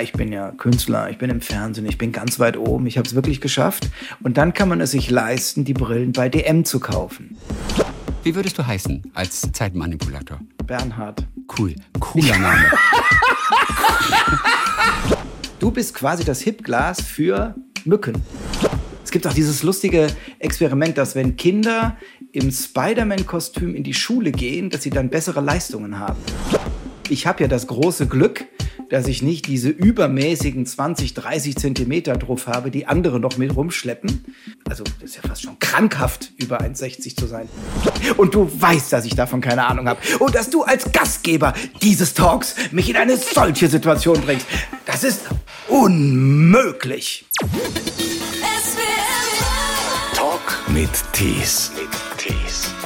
ich bin ja Künstler, ich bin im Fernsehen, ich bin ganz weit oben, ich habe es wirklich geschafft. Und dann kann man es sich leisten, die Brillen bei DM zu kaufen. Wie würdest du heißen als Zeitmanipulator? Bernhard. Cool, cooler Name. du bist quasi das Hipglas für Mücken. Es gibt auch dieses lustige Experiment, dass wenn Kinder im Spider-Man-Kostüm in die Schule gehen, dass sie dann bessere Leistungen haben. Ich habe ja das große Glück, dass ich nicht diese übermäßigen 20, 30 Zentimeter drauf habe, die andere noch mit rumschleppen. Also das ist ja fast schon krankhaft, über 1,60 zu sein. Und du weißt, dass ich davon keine Ahnung habe. Und dass du als Gastgeber dieses Talks mich in eine solche Situation bringst. Das ist unmöglich. Talk mit Tees.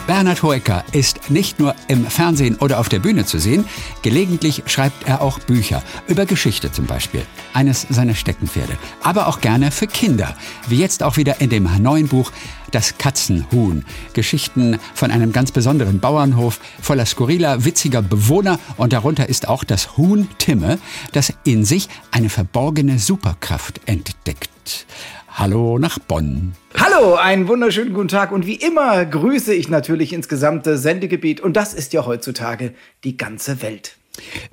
Bernhard Hoeker ist nicht nur im Fernsehen oder auf der Bühne zu sehen, gelegentlich schreibt er auch Bücher, über Geschichte zum Beispiel, eines seiner Steckenpferde, aber auch gerne für Kinder, wie jetzt auch wieder in dem neuen Buch Das Katzenhuhn. Geschichten von einem ganz besonderen Bauernhof voller skurriler, witziger Bewohner und darunter ist auch das Huhn Timme, das in sich eine verborgene Superkraft entdeckt. Hallo nach Bonn. Hallo, einen wunderschönen guten Tag und wie immer grüße ich natürlich ins gesamte Sendegebiet und das ist ja heutzutage die ganze Welt.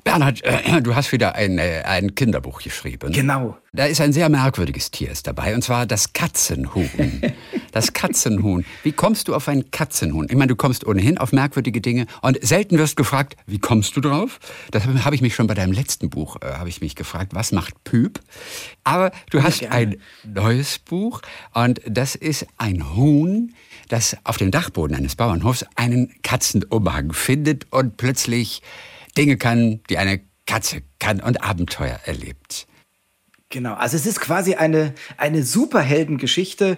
Bernhard, äh, du hast wieder ein, äh, ein Kinderbuch geschrieben. Genau. Da ist ein sehr merkwürdiges Tier ist dabei, und zwar das Katzenhuhn. Das Katzenhuhn. Wie kommst du auf ein Katzenhuhn? Ich meine, du kommst ohnehin auf merkwürdige Dinge und selten wirst gefragt, wie kommst du drauf? Das habe ich mich schon bei deinem letzten Buch, äh, habe ich mich gefragt, was macht Püp? Aber du hast ja, ein neues Buch und das ist ein Huhn, das auf dem Dachboden eines Bauernhofs einen Katzenumhang findet und plötzlich Dinge kann, die eine Katze kann und Abenteuer erlebt. Genau, also es ist quasi eine, eine Superheldengeschichte,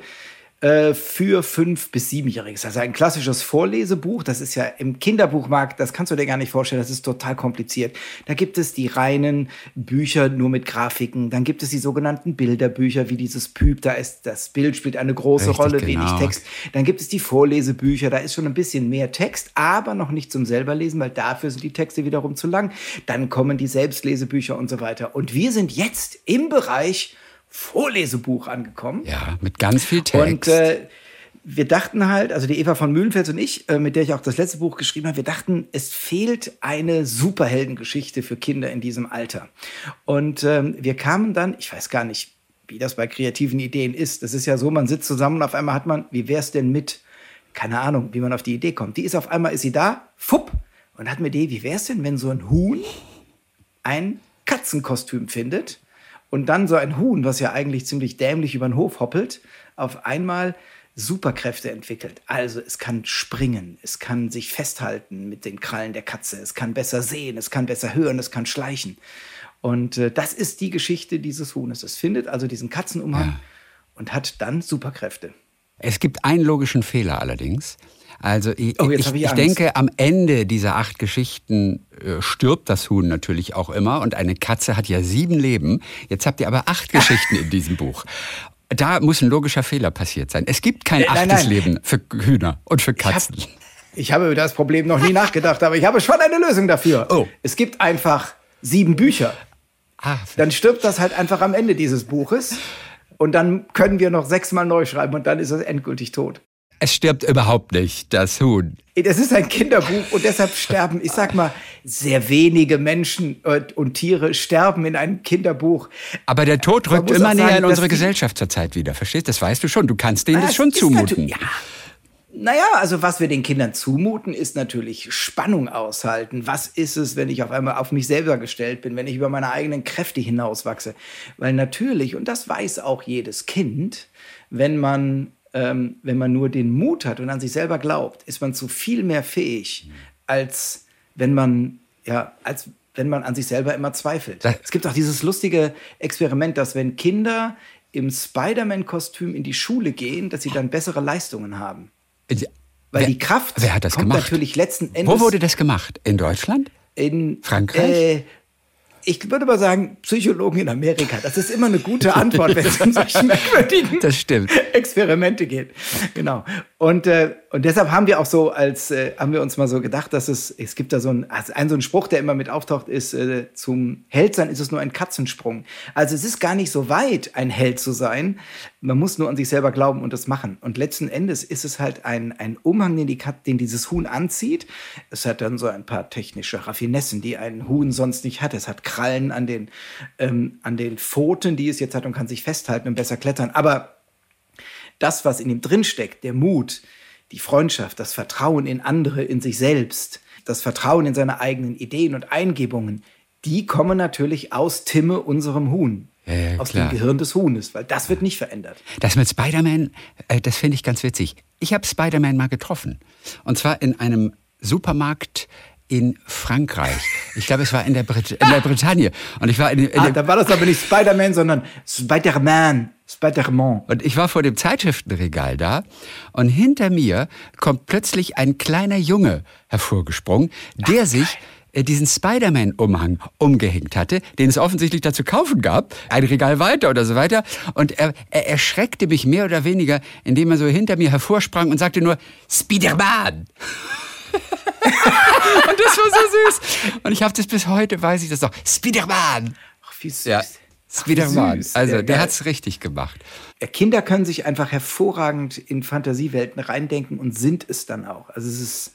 äh, für fünf bis siebenjährige. Also ein klassisches Vorlesebuch. Das ist ja im Kinderbuchmarkt, das kannst du dir gar nicht vorstellen. Das ist total kompliziert. Da gibt es die reinen Bücher nur mit Grafiken. Dann gibt es die sogenannten Bilderbücher, wie dieses Püb. Da ist das Bild spielt eine große Richtig, Rolle, genau. wenig Text. Dann gibt es die Vorlesebücher. Da ist schon ein bisschen mehr Text, aber noch nicht zum selberlesen, weil dafür sind die Texte wiederum zu lang. Dann kommen die Selbstlesebücher und so weiter. Und wir sind jetzt im Bereich Vorlesebuch angekommen. Ja, mit ganz viel Text. Und äh, wir dachten halt, also die Eva von Mühlenfels und ich, äh, mit der ich auch das letzte Buch geschrieben habe, wir dachten, es fehlt eine Superheldengeschichte für Kinder in diesem Alter. Und ähm, wir kamen dann, ich weiß gar nicht, wie das bei kreativen Ideen ist. Das ist ja so, man sitzt zusammen und auf einmal hat man, wie wär's denn mit, keine Ahnung, wie man auf die Idee kommt. Die ist auf einmal, ist sie da, fupp, und hat mir die, wie wär's denn, wenn so ein Huhn ein Katzenkostüm findet und dann so ein Huhn, was ja eigentlich ziemlich dämlich über den Hof hoppelt, auf einmal Superkräfte entwickelt. Also es kann springen, es kann sich festhalten mit den Krallen der Katze, es kann besser sehen, es kann besser hören, es kann schleichen. Und äh, das ist die Geschichte dieses Huhnes. Es findet also diesen Katzenumhang ja. und hat dann Superkräfte. Es gibt einen logischen Fehler allerdings. Also ich, oh, ich, ich, denke, am Ende dieser acht Geschichten äh, stirbt das Huhn natürlich auch immer und eine Katze hat ja sieben Leben. Jetzt habt ihr aber acht Geschichten in diesem Buch. Da muss ein logischer Fehler passiert sein. Es gibt kein äh, achtes nein, nein. Leben für Hühner und für Katzen. Ich, hab, ich habe über das Problem noch nie nachgedacht, aber ich habe schon eine Lösung dafür. Oh. Es gibt einfach sieben Bücher. Ah, dann stirbt das halt einfach am Ende dieses Buches. Und dann können wir noch sechsmal neu schreiben und dann ist es endgültig tot. Es stirbt überhaupt nicht, das Huhn. Das ist ein Kinderbuch und deshalb sterben, ich sag mal, sehr wenige Menschen und Tiere sterben in einem Kinderbuch. Aber der Tod rückt immer näher in unsere Gesellschaft zurzeit wieder. Verstehst? Das weißt du schon. Du kannst denen das, das schon zumuten. Ja. Naja, also was wir den Kindern zumuten, ist natürlich Spannung aushalten. Was ist es, wenn ich auf einmal auf mich selber gestellt bin, wenn ich über meine eigenen Kräfte hinauswachse? Weil natürlich, und das weiß auch jedes Kind, wenn man ähm, wenn man nur den Mut hat und an sich selber glaubt, ist man zu viel mehr fähig, als wenn man, ja, als wenn man an sich selber immer zweifelt. Es gibt auch dieses lustige Experiment, dass wenn Kinder im Spider-Man-Kostüm in die Schule gehen, dass sie dann bessere Leistungen haben. Weil wer, die Kraft wer hat das kommt gemacht? natürlich letzten Endes. Wo wurde das gemacht? In Deutschland? In Frankreich? Äh, ich würde mal sagen, Psychologen in Amerika. Das ist immer eine gute Antwort, wenn es um solche merkwürdigen. Experimente geht. Genau. Und, äh, und deshalb haben wir auch so als, äh, haben wir uns mal so gedacht, dass es, es gibt da so ein, also ein so ein Spruch, der immer mit auftaucht, ist, äh, zum Held sein ist es nur ein Katzensprung. Also es ist gar nicht so weit, ein Held zu sein. Man muss nur an sich selber glauben und das machen. Und letzten Endes ist es halt ein, ein Umhang, den, die Kat den dieses Huhn anzieht. Es hat dann so ein paar technische Raffinessen, die ein Huhn sonst nicht hat. Es hat Krallen an den, ähm, an den Pfoten, die es jetzt hat und kann sich festhalten und besser klettern. Aber das, was in ihm drinsteckt, der Mut, die Freundschaft, das Vertrauen in andere, in sich selbst, das Vertrauen in seine eigenen Ideen und Eingebungen, die kommen natürlich aus Timme, unserem Huhn. Ja, ja, aus klar. dem Gehirn des Huhnes, weil das wird nicht verändert. Das mit Spider-Man, äh, das finde ich ganz witzig. Ich habe Spider-Man mal getroffen. Und zwar in einem Supermarkt in Frankreich. Ich glaube, es war in der, Brit in der Bretagne. Und ich war in, in Ah, da war das aber nicht Spider-Man, sondern Spider-Man. Spider-Man. und ich war vor dem Zeitschriftenregal da und hinter mir kommt plötzlich ein kleiner Junge hervorgesprungen, der sich äh, diesen Spider-Man-Umhang umgehängt hatte, den es offensichtlich dazu kaufen gab, ein Regal weiter oder so weiter. Und er, er erschreckte mich mehr oder weniger, indem er so hinter mir hervorsprang und sagte nur, Spider-Man! und das war so süß. Und ich habe das bis heute, weiß ich das noch. Spider-Man! Ach, wie süß. Ja, Spider-Man. Also Ja, der geil. hat's richtig gemacht. Kinder können sich einfach hervorragend in Fantasiewelten reindenken und sind es dann auch. Also es ist,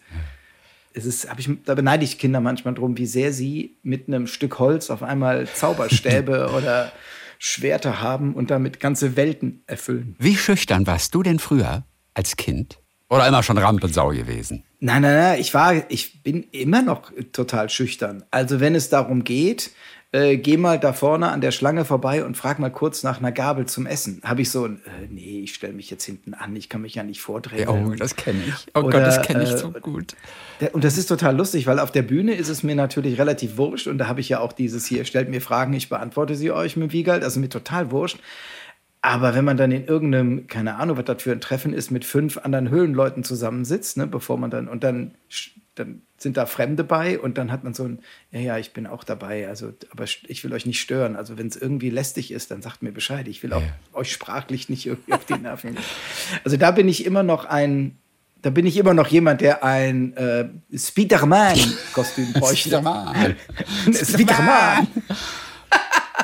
es ist, ich, da beneide ich Kinder manchmal drum, wie sehr sie mit einem Stück Holz auf einmal Zauberstäbe oder Schwerter haben und damit ganze Welten erfüllen. Wie schüchtern warst du denn früher als Kind? Oder immer schon Rampensau gewesen? Nein, nein, nein, ich war, ich bin immer noch total schüchtern. Also wenn es darum geht, äh, geh mal da vorne an der Schlange vorbei und frag mal kurz nach einer Gabel zum Essen. Habe ich so ein, äh, nee, ich stelle mich jetzt hinten an, ich kann mich ja nicht vordrehen. Oh, das kenne ich. Oh Oder, Gott, das kenne ich äh, so gut. Und das ist total lustig, weil auf der Bühne ist es mir natürlich relativ wurscht und da habe ich ja auch dieses hier, stellt mir Fragen, ich beantworte sie euch mit Wiegald, also mir total wurscht. Aber wenn man dann in irgendeinem, keine Ahnung, was das für ein Treffen ist, mit fünf anderen Höhlenleuten zusammensitzt, ne, bevor man dann, und dann, dann sind da Fremde bei und dann hat man so ein, ja, ja, ich bin auch dabei, also, aber ich will euch nicht stören. Also, wenn es irgendwie lästig ist, dann sagt mir Bescheid. Ich will auch euch sprachlich nicht irgendwie auf die Nerven gehen. Also, da bin ich immer noch ein, da bin ich immer noch jemand, der ein äh, Spiderman-Kostüm bräuchte. Spiderman. Spiderman.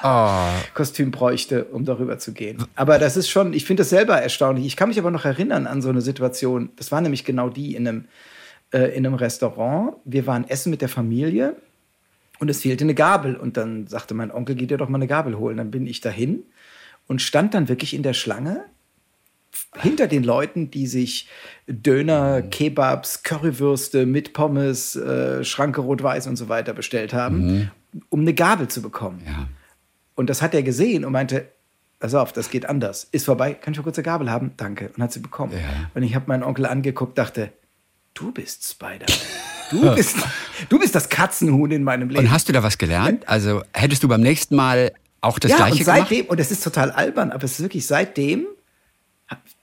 Oh, Kostüm bräuchte, um darüber zu gehen. Aber das ist schon, ich finde das selber erstaunlich. Ich kann mich aber noch erinnern an so eine Situation. Das war nämlich genau die in einem, äh, in einem Restaurant. Wir waren essen mit der Familie und es fehlte eine Gabel. Und dann sagte mein Onkel, geh dir doch mal eine Gabel holen. Dann bin ich dahin und stand dann wirklich in der Schlange hinter den Leuten, die sich Döner, Kebabs, Currywürste mit Pommes, äh, Schranke rot-weiß und so weiter bestellt haben, um eine Gabel zu bekommen. ja. Und das hat er gesehen und meinte, pass auf, das geht anders. Ist vorbei, kann ich mal kurz eine Gabel haben? Danke. Und hat sie bekommen. Ja. Und ich habe meinen Onkel angeguckt, dachte, du bist Spider. Du bist, du bist das Katzenhuhn in meinem Leben. Und hast du da was gelernt? Also hättest du beim nächsten Mal auch das ja, Gleiche und gemacht? seitdem, und das ist total albern, aber es ist wirklich seitdem,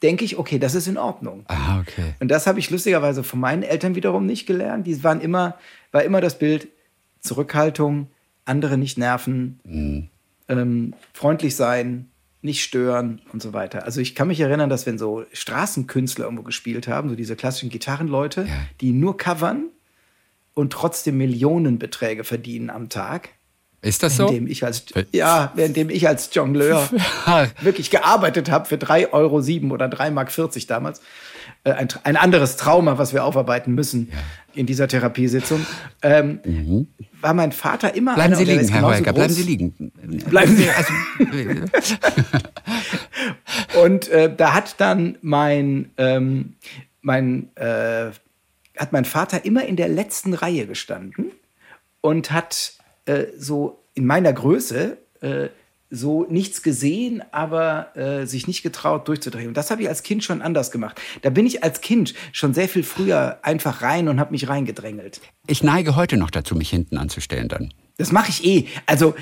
denke ich, okay, das ist in Ordnung. Ah, okay. Und das habe ich lustigerweise von meinen Eltern wiederum nicht gelernt. Die waren immer, war immer das Bild Zurückhaltung, andere nicht nerven, Mhm. ähm, freundlich sein, nicht stören und so weiter. Also ich kann mich erinnern, dass wenn so Straßenkünstler irgendwo gespielt haben, so diese klassischen Gitarrenleute, Ja. die nur covern und trotzdem Millionenbeträge verdienen am Tag, Ist das so? ich als Ver- ja, währenddem ich als Jongleur wirklich gearbeitet habe für 3,07 Euro oder 3,40 Mark damals. Äh, ein, ein anderes Trauma, was wir aufarbeiten müssen in dieser Therapiesitzung. Ähm, War mein Vater immer Mhm. Bleiben einer, Sie liegen, Herr Heuecker, bleiben. Sie liegen. Bleiben Sie- Also, Und äh, da hat dann mein, ähm, mein, äh, hat mein Vater immer in der letzten Reihe gestanden und hat äh, so in meiner Größe äh, so nichts gesehen, aber äh, sich nicht getraut durchzudrehen. Und das habe ich als Kind schon anders gemacht. Da bin ich als Kind schon sehr viel früher einfach rein und habe mich reingedrängelt. ich neige heute noch dazu, mich hinten anzustellen dann. Das mache ich eh. Also,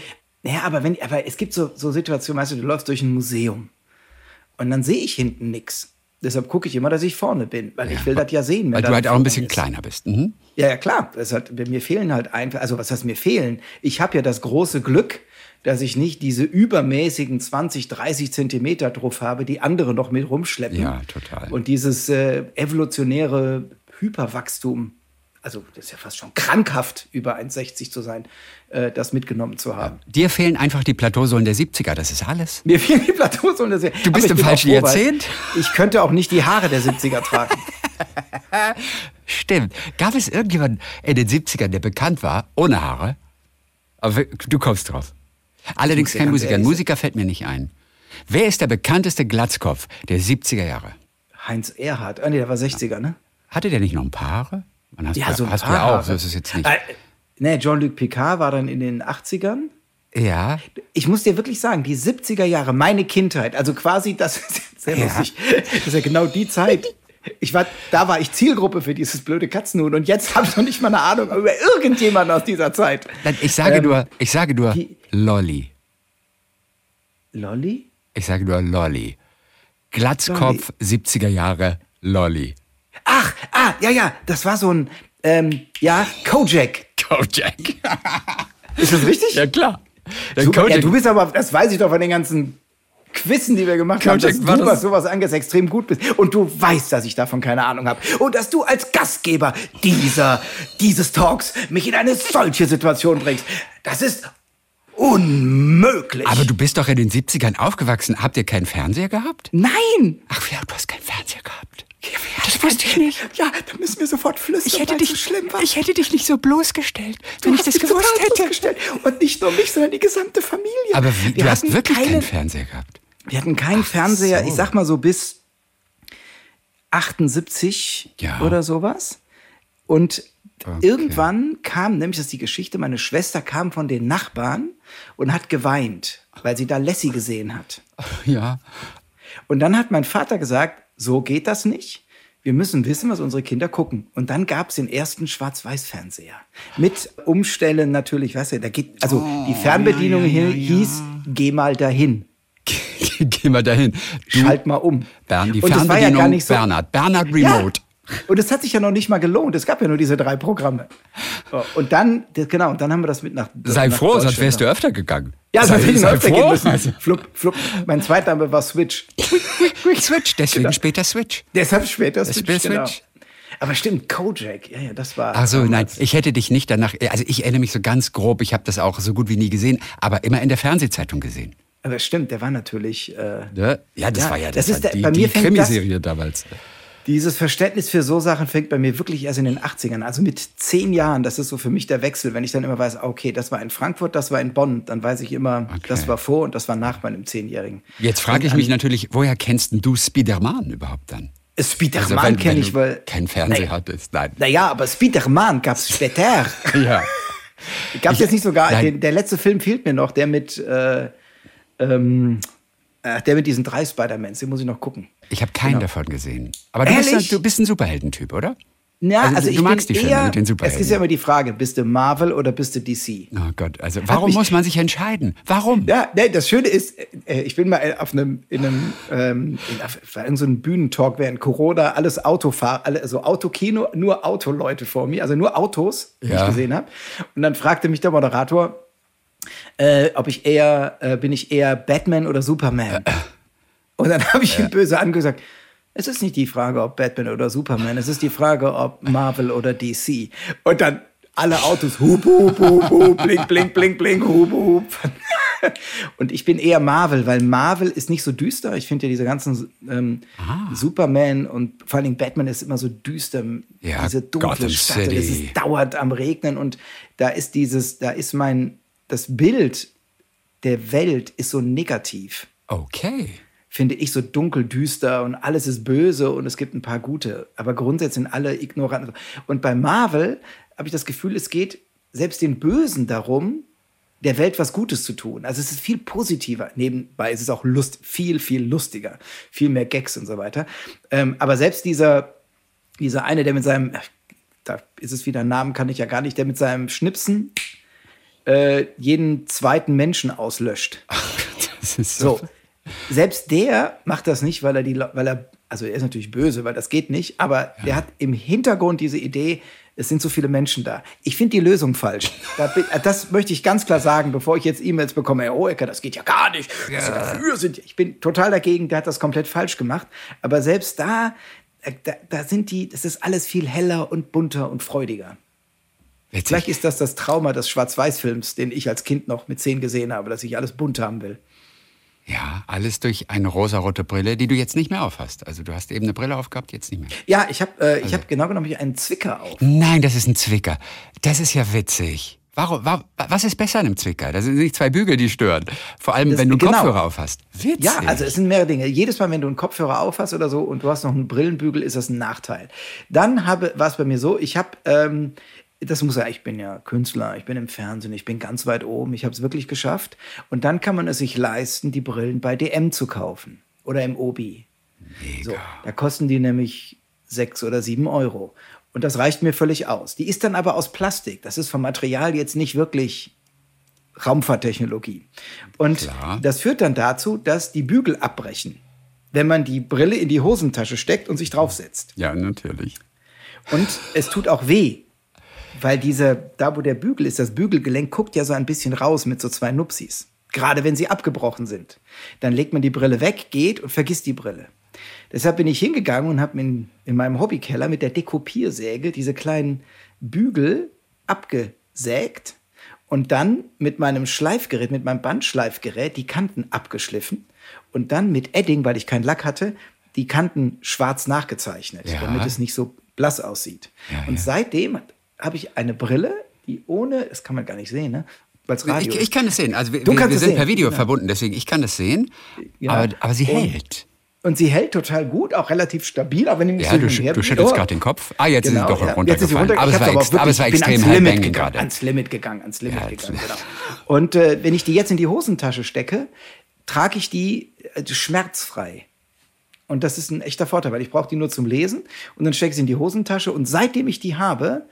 naja, aber wenn, aber es gibt so, so Situationen, weißt du, du läufst durch ein Museum und dann sehe ich hinten nix. Deshalb gucke ich immer, dass ich vorne bin, weil ich will das ja sehen. Weil du halt auch ein bisschen ist. kleiner bist. Mhm. Ja, ja, klar. Das hat, mir fehlen halt einfach, also was heißt mir fehlen? Ich habe ja das große Glück, dass ich nicht diese übermäßigen 20, 30 Zentimeter drauf habe, die andere noch mit rumschleppen. Ja, total. Und dieses äh, evolutionäre Hyperwachstum, also das ist ja fast schon krankhaft, über 1,60 zu sein, äh, das mitgenommen zu haben. Dir fehlen einfach die Plateausohlen der 70er, das ist alles. Mir fehlen die Plateaus und das Du aber bist im falschen Jahrzehnt. Ich könnte auch nicht die Haare der 70er tragen. Stimmt. Gab es irgendjemanden in den 70ern, der bekannt war, ohne Haare? Aber du kommst drauf. Allerdings kein Musiker. Ein Musiker fällt mir nicht ein. Wer ist der bekannteste Glatzkopf der 70er Jahre? Heinz Erhardt, ah nee, der war 60er, ne? Hatte der nicht noch ein paar Haare? Man hast Ja, du, so ein hast du paar ja auch, Haare. so ist es jetzt nicht. Äh, ne, Jean-Luc Picard war dann in den 80ern. Ja, Ich muss dir wirklich sagen, die 70er Jahre, meine Kindheit, also quasi, das ist sehr Ja. lustig, das ist ja genau die Zeit. Ich war, da war ich Zielgruppe für dieses blöde Katzenhuhn und jetzt habe ich noch nicht mal eine Ahnung über irgendjemanden aus dieser Zeit. Nein, ich sage Ähm, nur, ich sage nur die- Lolli. Lolli? Ich sage nur Lolli. Glatzkopf 70er Jahre Lolli. Ach, ah, ja, ja, das war so ein, ähm, ja, Kojak. Kojak. Ist das richtig? ja klar. Super, ja, du bist aber, das weiß ich doch von den ganzen Quizzen, die wir gemacht haben, Kojak dass war du, das- was sowas angeht, extrem gut bist. Und du weißt, dass ich davon keine Ahnung habe. Und dass du als Gastgeber dieser, dieses Talks mich in eine solche Situation bringst. Das ist unmöglich. Aber du bist doch in den 70ern aufgewachsen. Habt ihr keinen Fernseher gehabt? Nein! Ach ja, du hast keinen Fernseher gehabt. Das wusste ich nicht. Ja, da müssen wir sofort flüstern, weil es so schlimm war. ich hätte dich nicht so bloßgestellt, Du hast mich total bloßgestellt. Und nicht nur mich, sondern die gesamte Familie. Aber wie, wir du hast hatten wirklich keine, keinen Fernseher gehabt. Wir hatten keinen Fernseher, so. ich sag mal so bis 78 Ja. oder sowas. Und Okay. irgendwann kam, nämlich das ist die Geschichte, meine Schwester kam von den Nachbarn und hat geweint, weil sie da Lassie gesehen hat. Ja. Und dann hat mein Vater gesagt, so geht das nicht. Wir müssen wissen, was unsere Kinder gucken. Und dann gab es den ersten Schwarz-Weiß-Fernseher. Mit Umstellen natürlich, weißt du, da geht, also die Fernbedienung hi- hieß, geh mal dahin. Geh mal dahin. Du, Schalt mal um. Bern, die Und war ja Fernbedienung gar nicht so. Bernhard. Bernhard Ja. Remote. Und es hat sich ja noch nicht mal gelohnt. Es gab ja nur diese drei Programme. So, Und dann, das- genau, und dann haben wir das mit nach. Sei nach froh, sonst wärst du öfter gegangen. Ja, sonst hätte ich öfter gehen froh. müssen. Also, Flup, flup. Mein zweiter Name war Switch. Switch, deswegen Genau. später Switch. Deshalb später Switch. Später Genau. Switch. Aber stimmt, Kojak, ja, ja, das war. Ach so, nein, ich hätte dich nicht danach, also ich erinnere mich so ganz grob, ich habe das auch so gut wie nie gesehen, aber immer in der Fernsehzeitung gesehen. Aber stimmt, der war natürlich. Äh, Ne? Ja, das Ja, war ja das das, ist war der- die, bei mir die Krimiserie damals. Dieses Verständnis für so Sachen fängt bei mir wirklich erst in den 80ern. Also mit zehn Jahren, das ist so für mich der Wechsel. Wenn ich dann immer weiß, okay, das war in Frankfurt, das war in Bonn, dann weiß ich immer, Okay. das war vor und das war nach meinem Zehnjährigen. Jetzt frage ich mich natürlich, woher kennst du Spiderman überhaupt dann? Spiderman wenn- kenne ich, weil. keinen Fernseher Naja. hattest, nein. Naja, aber Spiderman gab es später. Ja. Gab es jetzt nicht sogar, Nein. den, der letzte Film fehlt mir noch, der mit, äh, ähm, äh, der mit diesen drei Spider-Mans, den muss ich noch gucken. Ich habe keinen davon gesehen. Aber du bist, Ehrlich? du bist ein Superheldentyp, oder? Ja, Also, also, du ich magst bin die Filme eher, mit den Es Superhelden. ist ja immer die Frage, bist du Marvel oder bist du DC? Oh Gott, also warum muss man sich entscheiden? Warum? Ja, nee, das Schöne ist, äh, ich bin mal auf einem, in einem, ähm, in, auf, irgend so einem Bühnentalk während Corona, alles Autofahr, alle, also Autokino, nur Autoleute vor mir, also nur Autos, die Ja. ich gesehen habe. Und dann fragte mich der Moderator, äh, ob ich eher, äh, bin ich eher Batman oder Superman? Und dann habe ich ihn böse angesagt. Es ist nicht die Frage, ob Batman oder Superman, es ist die Frage, ob Marvel oder DC. Und dann alle Autos, hup, hup, hup, hup, blink, blink, blink, blink, hup, hup. Und ich bin eher Marvel, weil Marvel ist nicht so düster. Ich finde ja diese ganzen ähm, Superman und vor allen Dingen Batman ist immer so düster. Ja, diese dunkle Gotham Stadt, es ist dauert am Regnen und da ist dieses, da ist mein, das Bild der Welt ist so negativ Okay. finde ich, so dunkel, düster und alles ist böse und es gibt ein paar gute. Aber grundsätzlich sind alle ignorant. Und bei Marvel habe ich das Gefühl, es geht selbst den Bösen darum, der Welt was Gutes zu tun. Also es ist viel positiver. Nebenbei ist es auch lust, viel, viel lustiger. Viel mehr Gags und so weiter. Ähm, aber selbst dieser, dieser eine, der mit seinem, ach, da ist es wieder ein Namen, kann ich ja gar nicht, der mit seinem Schnipsen äh, jeden zweiten Menschen auslöscht. Das ist so. So. Selbst der macht das nicht, weil er, die, weil er Also er ist natürlich böse, weil das geht nicht, aber ja. der hat im Hintergrund diese Idee, es sind so viele Menschen da. Ich finde die Lösung falsch. das möchte ich ganz klar sagen, bevor ich jetzt E-Mails bekomme, Herr Oecker, das geht ja gar nicht. Ja. Dafür sind, ich bin total dagegen, der hat das komplett falsch gemacht. Aber selbst da, äh, da, da sind die, das ist alles viel heller und bunter und freudiger. Witzig. Vielleicht ist das das Trauma des Schwarz-Weiß-Films, den ich als Kind noch mit zehn gesehen habe, dass ich alles bunt haben will. Ja, alles durch eine rosarote Brille, die du jetzt nicht mehr aufhast. Also du hast eben eine Brille aufgehabt, jetzt nicht mehr. Ja, ich habe äh, also. hab genau genommen einen Zwicker auf. Nein, das ist ein Zwicker. Das ist ja witzig. Warum, warum, was ist besser an einem Zwicker? Das sind nicht zwei Bügel, die stören. Vor allem, das, wenn du einen genau. Kopfhörer aufhast. Witzig. Ja, also es sind mehrere Dinge. Jedes Mal, wenn du einen Kopfhörer aufhast oder so und du hast noch einen Brillenbügel, ist das ein Nachteil. Dann war es bei mir so, ich habe ähm, das muss ja, ich bin ja Künstler, ich bin im Fernsehen, ich bin ganz weit oben, ich habe es wirklich geschafft. Und dann kann man es sich leisten, die Brillen bei DM zu kaufen oder im Obi. Mega. So, da kosten die nämlich sechs oder sieben Euro. Und das reicht mir völlig aus. Die ist dann aber aus Plastik. Das ist vom Material jetzt nicht wirklich Raumfahrttechnologie. Und Klar. das führt dann dazu, dass die Bügel abbrechen, wenn man die Brille in die Hosentasche steckt und sich draufsetzt. Ja, natürlich. Und es tut auch weh, weil diese, da wo der Bügel ist, das Bügelgelenk guckt ja so ein bisschen raus mit so zwei Nupsis. Gerade wenn sie abgebrochen sind. Dann legt man die Brille weg, geht und vergisst die Brille. Deshalb bin ich hingegangen und habe in, in meinem Hobbykeller mit der Dekopiersäge diese kleinen Bügel abgesägt und dann mit meinem Schleifgerät, mit meinem Bandschleifgerät die Kanten abgeschliffen und dann mit Edding, weil ich keinen Lack hatte, die Kanten schwarz nachgezeichnet, ja. damit es nicht so blass aussieht. Ja, und ja. seitdem habe ich eine Brille, die ohne, das kann man gar nicht sehen, ne? Radio ich, ich kann es sehen. Also wir, wir, sind per Video genau. verbunden, deswegen ich kann das sehen. Ja. Aber, aber sie und, hält. Und sie hält total gut, auch relativ stabil, auch wenn nicht ja, so du, du schüttelst oh. gerade den Kopf. Ah, jetzt genau, ist sie doch ja. runtergefallen. Runter, aber, es war, aber, wirklich, aber es war extrem ans Limit gegangen, gerade. Ans Limit gegangen, ans Limit ja, gegangen, genau. Und äh, wenn ich die jetzt in die Hosentasche stecke, trage ich die äh, schmerzfrei. Und das ist ein echter Vorteil, weil ich brauche die nur zum Lesen und dann stecke ich sie in die Hosentasche und seitdem ich die habe,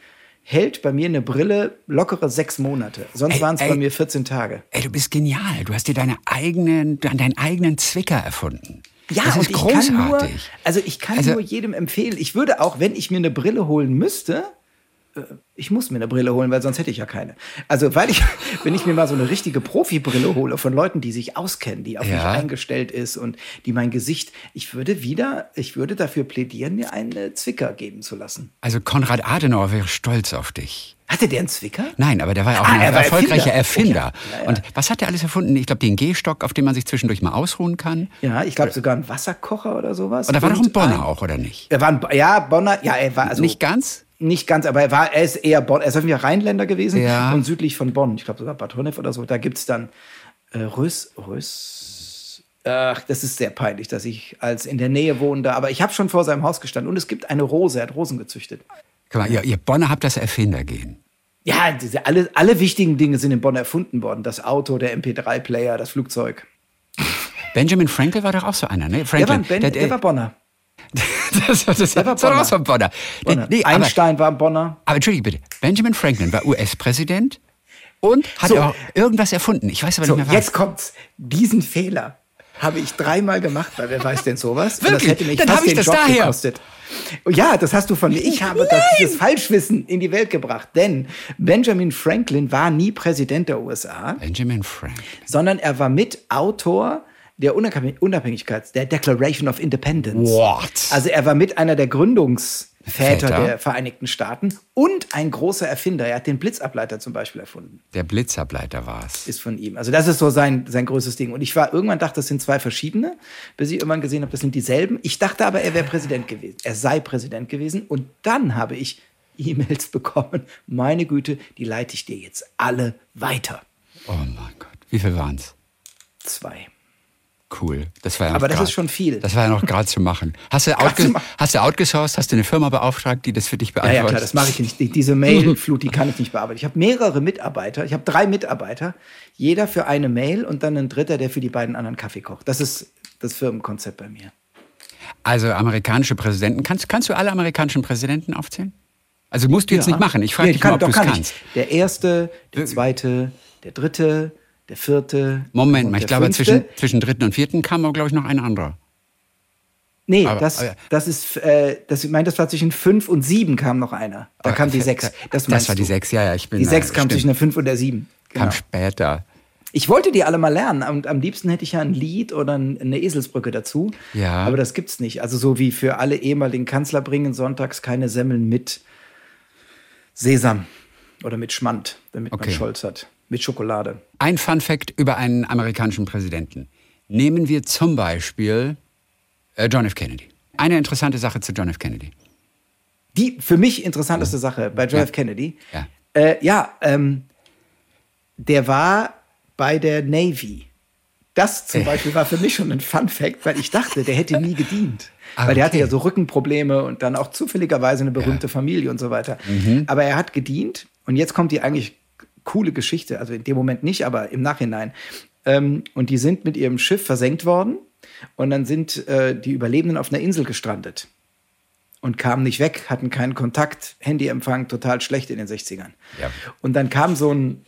hält bei mir eine Brille lockere sechs Monate. Sonst waren es bei mir 14 Tage. Ey, du bist genial. Du hast dir deine eigenen, deinen eigenen Zwicker erfunden. Ja, das ist und ich großartig. kann nur, also ich kann also, nur jedem empfehlen. Ich würde auch, wenn ich mir eine Brille holen müsste, ich muss mir eine Brille holen, weil sonst hätte ich ja keine. Also, weil ich, wenn ich mir mal so eine richtige Profi-Brille hole von Leuten, die sich auskennen, die auf ja. mich eingestellt ist und die mein Gesicht, ich würde wieder, ich würde dafür plädieren, mir einen Zwicker geben zu lassen. Also Konrad Adenauer wäre stolz auf dich. Hatte der einen Zwicker? Nein, aber der war ja auch ah, ein erfolgreicher Erfinder. Erfinder. Oh, ja. Und was hat er alles erfunden? Ich glaube, den Gehstock, auf dem man sich zwischendurch mal ausruhen kann. Ja, ich glaube sogar ein Wasserkocher oder sowas. Und da war doch ein Bonner ein, auch, oder nicht? Er war ein, ja, Bonner, ja, er war also. Nicht ganz? Nicht ganz, aber er war, er ist eher Bonn, er ist irgendwie Rheinländer gewesen ja. und südlich von Bonn. Ich glaube sogar Bad Honnef oder so. Da gibt es dann äh, Rös, Rös. Ach, das ist sehr peinlich, dass ich als in der Nähe wohnte. Aber ich habe schon vor seinem Haus gestanden und es gibt eine Rose, er hat Rosen gezüchtet. Guck mal, ihr, ihr Bonner habt das Erfindergehen. Ja, diese, alle, alle wichtigen Dinge sind in Bonn erfunden worden. Das Auto, der MP3-Player, das Flugzeug. Benjamin Frankel war doch auch so einer, ne? Franklin. Der war, ben, der, der war Bonner. Das, das, das war Bonner. von Bonner. Bonner. Nee, Einstein aber, war Bonner. Aber entschuldige bitte, Benjamin Franklin war US-Präsident und hat so. auch irgendwas erfunden. Ich weiß aber so, nicht mehr was. Jetzt kommt's. Diesen Fehler habe ich dreimal gemacht, weil wer weiß denn sowas? Wirklich? Das Dann fast den Job daher. gekostet. Ja, das hast du von mir. Ich habe das, dieses Falschwissen in die Welt gebracht. Denn Benjamin Franklin war nie Präsident der USA. Benjamin Franklin. Sondern er war Mitautor der Unabhängigkeit, der Declaration of Independence. What? Also er war mit einer der Gründungsväter Väter? der Vereinigten Staaten und ein großer Erfinder. Er hat den Blitzableiter zum Beispiel erfunden. Der Blitzableiter war es. Ist von ihm. Also das ist so sein, sein größtes Ding. Und ich war irgendwann dachte, das sind zwei verschiedene, bis ich irgendwann gesehen habe, das sind dieselben. Ich dachte aber, er wäre Präsident gewesen. Er sei Präsident gewesen. Und dann habe ich E-Mails bekommen. Meine Güte, die leite ich dir jetzt alle weiter. Oh mein Gott. Wie viel waren es? Zwei. Cool. Das war ja Aber das grad, ist schon viel. Das war ja noch gerade zu machen. Hast du, outge hast du outgesourced? Hast du eine Firma beauftragt, die das für dich beantwortet? Ja, ja klar, das mache ich nicht. Diese Mailflut, die kann ich nicht bearbeiten. Ich habe mehrere Mitarbeiter. Ich habe drei Mitarbeiter. Jeder für eine Mail und dann ein dritter, der für die beiden anderen Kaffee kocht. Das ist das Firmenkonzept bei mir. Also amerikanische Präsidenten. Kannst, kannst du alle amerikanischen Präsidenten aufzählen? Also musst du jetzt ja. nicht machen. Ich frage ja, dich mal, ob du es kannst. Ich. Der erste, der zweite, der dritte, der vierte. Moment mal, ich glaube, zwischen, zwischen dritten und vierten kam aber, glaube ich, noch ein anderer. Nee, Aber- das, aber- das ist, äh, das, ich meine, das war zwischen fünf und sieben kam noch einer. Da kam die sechs. Das, Das, war die sechs, ja, ja, ich bin. Die sechs kam stimmt. zwischen der fünf und der sieben. Genau. Kam später. Ich wollte die alle mal lernen und am liebsten hätte ich ja ein Lied oder ein- eine Eselsbrücke dazu. Ja. Aber das gibt's nicht. Also so wie für alle ehemaligen Kanzler bringen sonntags keine Semmeln mit Sesam oder mit Schmand, damit Okay. man Scholz hat. Mit Schokolade. Ein Fun Fact über einen amerikanischen Präsidenten. Nehmen wir zum Beispiel äh, John F. Kennedy. Eine interessante Sache zu John F. Kennedy. Die für mich interessanteste Sache bei John F. Kennedy. Ja. Äh, ja, ähm, der war bei der Navy. Das zum Beispiel war für mich schon ein Fun Fact, weil ich dachte, der hätte nie gedient. Ah, weil der hatte ja so Rückenprobleme und dann auch zufälligerweise eine berühmte Familie und so weiter. Mhm. Aber er hat gedient und jetzt kommt die eigentlich coole Geschichte, also in dem Moment nicht, aber im Nachhinein. Ähm, und die sind mit ihrem Schiff versenkt worden und dann sind äh, die Überlebenden auf einer Insel gestrandet und kamen nicht weg, hatten keinen Kontakt, Handyempfang total schlecht in den 60ern. Ja. Und dann kam so, ein,